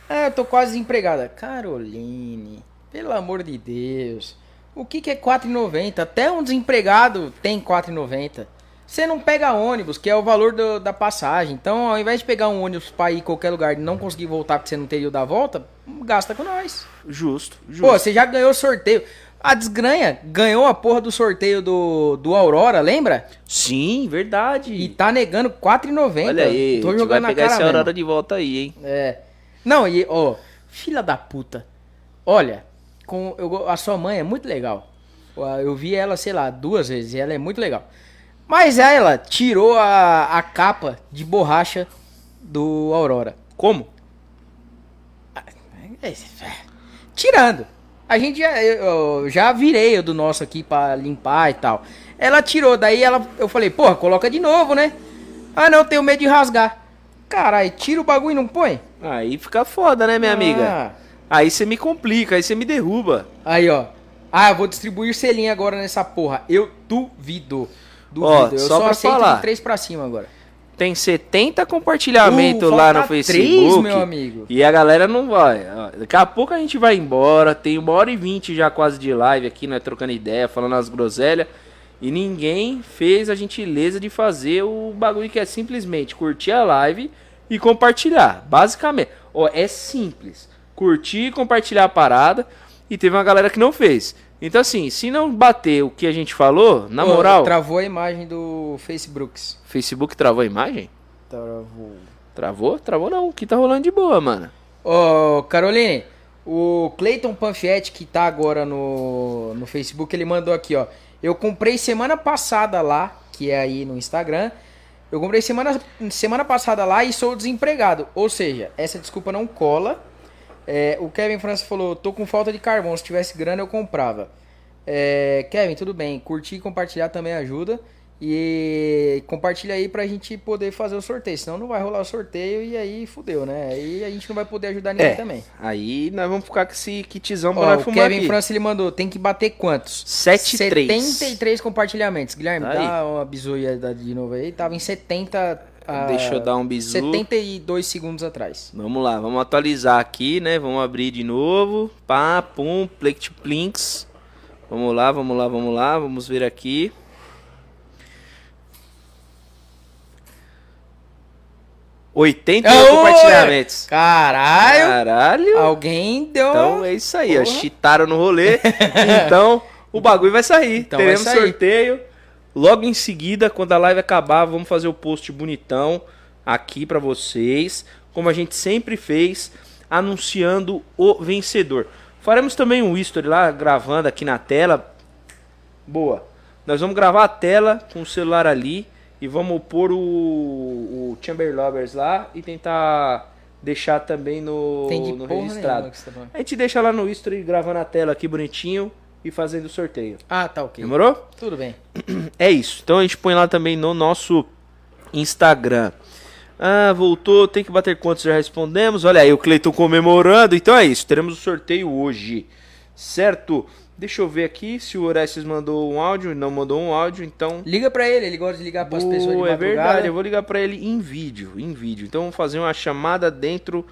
Ah, eu tô quase desempregada. Caroline, pelo amor de Deus. O que, que é 4,90? Até um desempregado tem 4,90. Você não pega ônibus, que é o valor do- da passagem. Então, ao invés de pegar um ônibus pra ir em qualquer lugar e não conseguir voltar porque você não teria o da volta, gasta com nós. Justo, justo. Pô, você já ganhou sorteio. A desgranha ganhou a porra do sorteio do, do Aurora, lembra? Sim, verdade. E tá negando 4,90. Olha aí, Tô jogando vai na pegar cara esse mesmo. horário de volta aí, hein? É. Não, e, ó, filha da puta. Olha, com, eu, a sua mãe é muito legal. Eu vi ela, sei lá, duas vezes e ela é muito legal. Mas ela tirou a, a capa de borracha do Aurora. Como? É, Tirando. A gente já, eu, já virei o do nosso aqui pra limpar e tal. Ela tirou, daí ela, eu falei, porra, coloca de novo, né? Ah, não, tenho medo de rasgar. Caralho, tira o bagulho e não põe? Aí fica foda, né, minha Ah. amiga? Aí você me complica, aí você me derruba. Aí, ó. Ah, eu vou distribuir selinho agora nessa porra. Eu duvido. Duvido. Ó, eu só só, aceito falar. de três pra cima agora. Tem 70 compartilhamentos Uh, lá no Facebook. meu amigo. E a galera não vai. Daqui a pouco a gente vai embora. Tem uma hora e vinte já quase de live aqui, né? Trocando ideia, falando as groselhas. E ninguém fez a gentileza de fazer o bagulho que é simplesmente curtir a live e compartilhar. Basicamente. Ó, é simples. Curtir e compartilhar a parada. E teve uma galera que não fez. Então, assim, se não bater o que a gente falou, na Ô, moral. Travou a imagem do Facebooks. Facebook travou a imagem? Travou. Travou? Travou não. O que tá rolando de boa, mano. Ô, Caroline, o Clayton Panfietti, que tá agora no, no Facebook, ele mandou aqui, ó. Eu comprei semana passada lá, que é aí no Instagram. Eu comprei semana, semana passada lá e sou desempregado. Ou seja, essa desculpa não cola. É, o Kevin França falou: tô com falta de carvão. Se tivesse grana, eu comprava. É, Kevin, tudo bem. Curtir e compartilhar também ajuda. E compartilha aí pra gente poder fazer o sorteio. Senão não vai rolar o sorteio e aí fudeu, né? Aí a gente não vai poder ajudar ninguém É, também. Aí nós vamos ficar com esse kitzão pra Ó, nós o fumar Kevin aqui. França ele mandou, tem que bater quantos? 73. 73 compartilhamentos. Guilherme, Aí. dá uma bisoia de novo aí. Tava em 70. Ah, Deixa eu dar um bisu. 72 segundos atrás. Vamos lá, vamos atualizar aqui, né? Vamos abrir de novo. Pá, pum, plinks. Vamos lá, vamos lá, vamos lá. Vamos ver aqui. Oitenta Oi! compartilhamentos. Caralho! Caralho. Alguém deu. Então é isso aí, ó. Porra. Cheataram no rolê. então o bagulho vai sair. Então Teremos vai sair. sorteio. Logo em seguida, quando a live acabar, vamos fazer o post bonitão aqui pra vocês. Como a gente sempre fez, anunciando o vencedor. Faremos também um history lá, gravando aqui na tela. Boa. Nós vamos gravar a tela com o celular ali e vamos pôr o, o Chamber Lovers lá e tentar deixar também no, no registrado. nenhuma tá. A gente deixa lá no history gravando a tela aqui bonitinho e fazendo o sorteio. Ah, tá ok. Demorou? Tudo bem. É isso. Então a gente põe lá também no nosso Instagram. Ah, voltou, tem que bater quantos já respondemos. Olha aí, o Cleiton comemorando. Então é isso, teremos o sorteio hoje. Certo? Deixa eu ver aqui se o Orestes mandou um áudio. Não mandou um áudio, então. Liga pra ele, ele gosta de ligar pras pessoas de é madrugada. verdade, eu vou ligar pra ele em vídeo, em vídeo. Então vamos fazer uma chamada dentro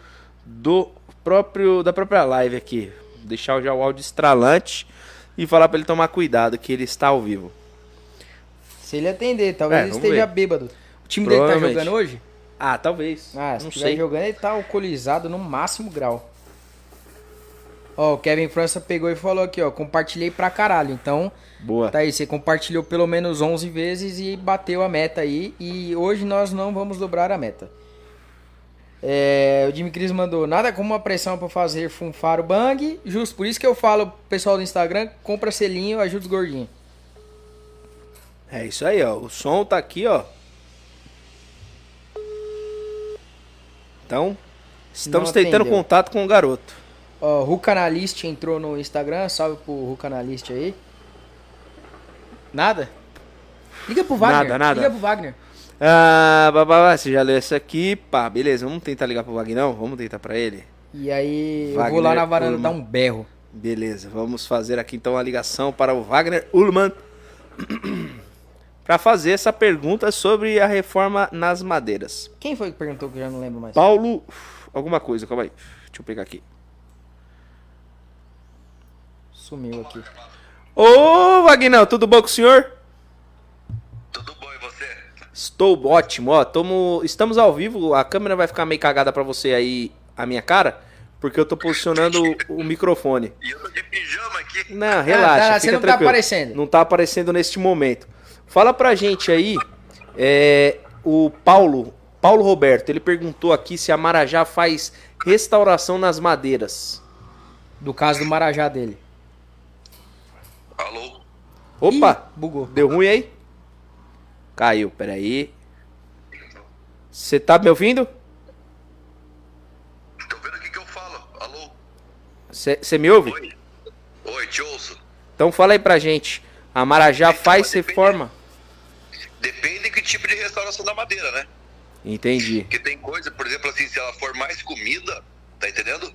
do próprio da própria live aqui. Deixar já o áudio estralante e falar pra ele tomar cuidado que ele está ao vivo. Se ele atender, talvez É, ele esteja ver. bêbado. O time dele tá jogando hoje? Ah, talvez. Ah, se não estiver sei. jogando, ele tá alcoolizado no máximo grau. Ó, o Kevin França pegou e falou aqui, ó, compartilhei pra caralho. Então, Boa. tá aí, você compartilhou pelo menos 11 vezes e bateu a meta aí. E hoje nós não vamos dobrar a meta. É, o Jimmy Cris mandou, nada como uma pressão pra fazer funfar o bang. Justo, por isso que eu falo pessoal do Instagram, compra selinho, ajuda os gordinhos. É isso aí, ó. O som tá aqui, ó. Então, estamos tentando contato com o garoto. Ó, Rucanalist entrou no Instagram, salve pro Rucanalist aí. Nada? Liga pro Wagner. Nada, nada. Liga pro Wagner. Ah, babá, você já leu essa aqui? Pá, beleza, vamos tentar ligar pro Vagnão? Vamos tentar pra ele? E aí eu Wagner vou lá na varanda Ullman. dar um berro. Beleza, vamos fazer aqui então a ligação para o Wagner Ullman para fazer essa pergunta sobre a reforma nas madeiras. Quem foi que perguntou que eu já não lembro mais? Paulo, alguma coisa, calma aí. Deixa eu pegar aqui. Sumiu aqui. Ô, Vagnão, tudo bom com o senhor? Tudo bom e você? Estou ótimo, ó. Tamo, estamos ao vivo. A câmera vai ficar meio cagada pra você aí, a minha cara, porque eu tô posicionando o, microfone. E eu tô de pijama aqui. Não, relaxa. tá, fica você não tá tranquilo. aparecendo. Não tá aparecendo neste momento. Fala pra gente aí, é, o Paulo, Paulo Roberto, ele perguntou aqui se a Marajá faz restauração nas madeiras. Do caso do Marajá dele. Alô? Opa, Ih, bugou. deu ruim aí? Caiu, peraí. Você tá me ouvindo? Tô vendo o que que eu falo. Alô? Você me ouve? Oi? Oi, te ouço. Então fala aí pra gente. A Marajá Então, faz depende- reforma? Depende que tipo de restauração da madeira, né? Entendi. Porque tem coisa, por exemplo, assim, se ela for mais comida, tá entendendo?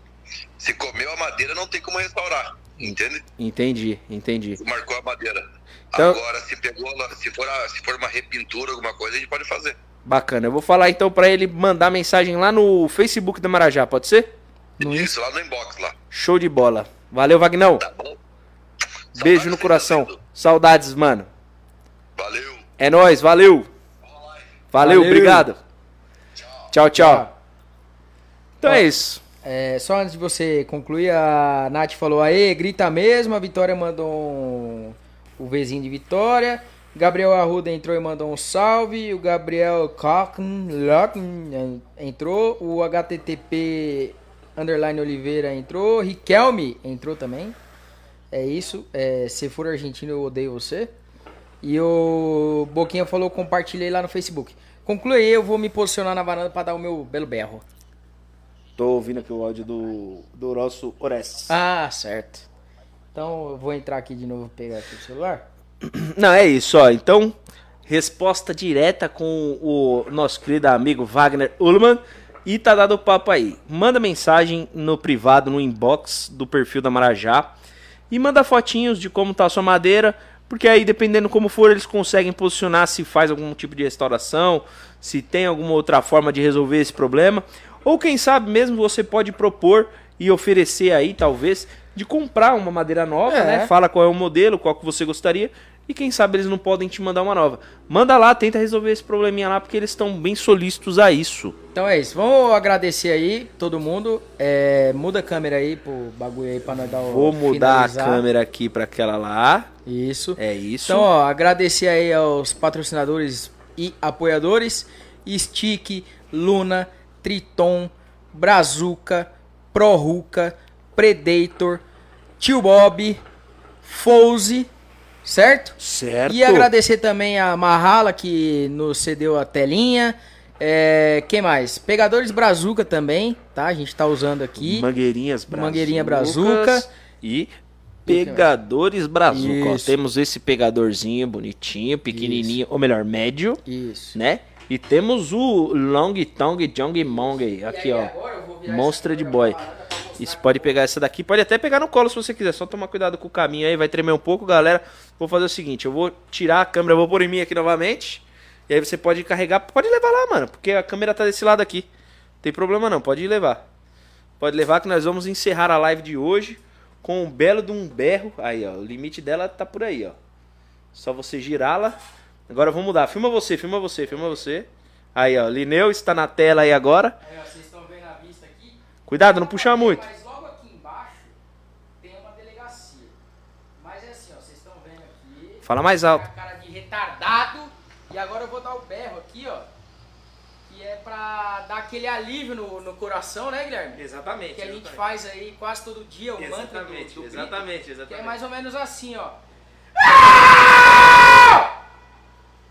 Se comeu a madeira, não tem como restaurar. Entende? Entendi, entendi. Marcou a madeira. Então- Agora, se pegou, se for, se for uma repintura, alguma coisa, a gente pode fazer. Bacana. Eu vou falar então pra ele mandar mensagem lá no Facebook da Marajá, pode ser? No Isso, lá no inbox lá. Show de bola. Valeu, Vagnão. Tá bom? Beijo Saudades no de coração. você, Saudades, mano. Valeu. É nóis, valeu. Valeu, Valeu. obrigado. Tchau, tchau. Então é isso. É, só antes de você concluir, a Nath falou, aê, grita mesmo, a Vitória mandou um, o Vzinho de Vitória, Gabriel Arruda entrou e mandou um salve, o Gabriel eh, entrou, o HTTP Underline Oliveira entrou, Riquelme entrou também, é isso, é, se for argentino eu odeio você, e o Boquinha falou, compartilhei lá no Facebook. Conclui aí, eu vou me posicionar na varanda para dar o meu belo berro. Tô ouvindo aqui o áudio do, do nosso Orestes. Ah, certo. Então eu vou entrar aqui de novo pegar aqui o celular. Não, é isso, ó. Então, resposta direta com o nosso querido amigo Wagner Ullman. E tá dado o papo aí. Manda mensagem no privado, no inbox do perfil da Marajá. E manda fotinhos de como tá a sua madeira. Porque aí, dependendo como for, eles conseguem posicionar se faz algum tipo de restauração, se tem alguma outra forma de resolver esse problema. Ou quem sabe mesmo você pode propor e oferecer aí, talvez, de comprar uma madeira nova, É. né? Fala qual é o modelo, qual que você gostaria. E quem sabe eles não podem te mandar uma nova. Manda lá, tenta resolver esse probleminha lá, porque eles estão bem solícitos a isso. Então é isso. Vamos agradecer aí todo mundo. É, muda a câmera aí pro bagulho aí pra nós dar o Vou mudar finalizar. a câmera aqui para aquela lá. Isso. É isso. Então, ó, agradecer aí aos patrocinadores e apoiadores: Stick, Luna, Triton, Brazuca, Proruca, Predator, Tio Bob, Fouze, certo? certo. E agradecer também a Mahala que nos cedeu a telinha. É, quem mais? Pegadores Brazuca também, tá? A gente tá usando aqui. Mangueirinhas brazucas. Mangueirinha brazuca. E pegadores brazuca. Ó, Isso. temos esse pegadorzinho bonitinho, pequenininho, ou melhor, médio, Isso. né? E temos o Long Tong Jong Mong aqui, ó. Monstra de boy. Isso pode pegar essa daqui, pode até pegar no colo se você quiser. Só tomar cuidado com o caminho aí, vai tremer um pouco, galera. Vou fazer o seguinte, eu vou tirar a câmera, vou pôr em mim aqui novamente. E aí você pode carregar, pode levar lá, mano, porque a câmera tá desse lado aqui. Tem problema não, pode levar. Pode levar que nós vamos encerrar a live de hoje com um belo de um berro. Aí, ó, o limite dela tá por aí, ó. Só você girá-la. Agora vou mudar. Filma você, filma você, filma você. Aí, ó, Lineu está na tela aí agora. Aí, ó, vocês estão vendo a vista aqui. Cuidado, não puxar muito. Mas logo aqui embaixo tem uma delegacia. Mas é assim, ó, vocês estão vendo aqui. Fala mais A alto. cara de retardado. E agora eu vou dar o berro aqui, ó. Que é pra dar aquele alívio no, no coração, né, Guilherme? Exatamente. Que a gente faz aí quase todo dia, o mantra do, do grito. exatamente, Que é mais ou menos assim, ó.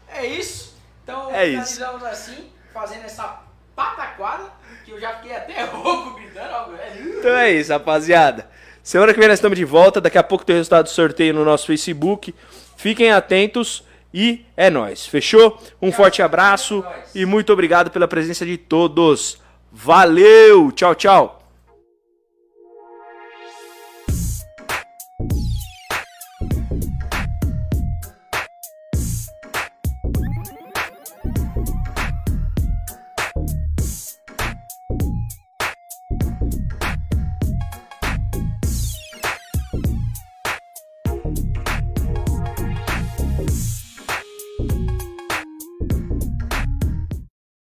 É isso. Então É isso. finalizamos assim, fazendo essa pataquada que eu já fiquei até rouco gritando. Então é isso, rapaziada. Semana que vem nós estamos de volta. Daqui a pouco tem o resultado do sorteio no nosso Facebook. Fiquem atentos e é nóis. Fechou? Um forte abraço e muito obrigado pela presença de todos. Valeu! Tchau, tchau!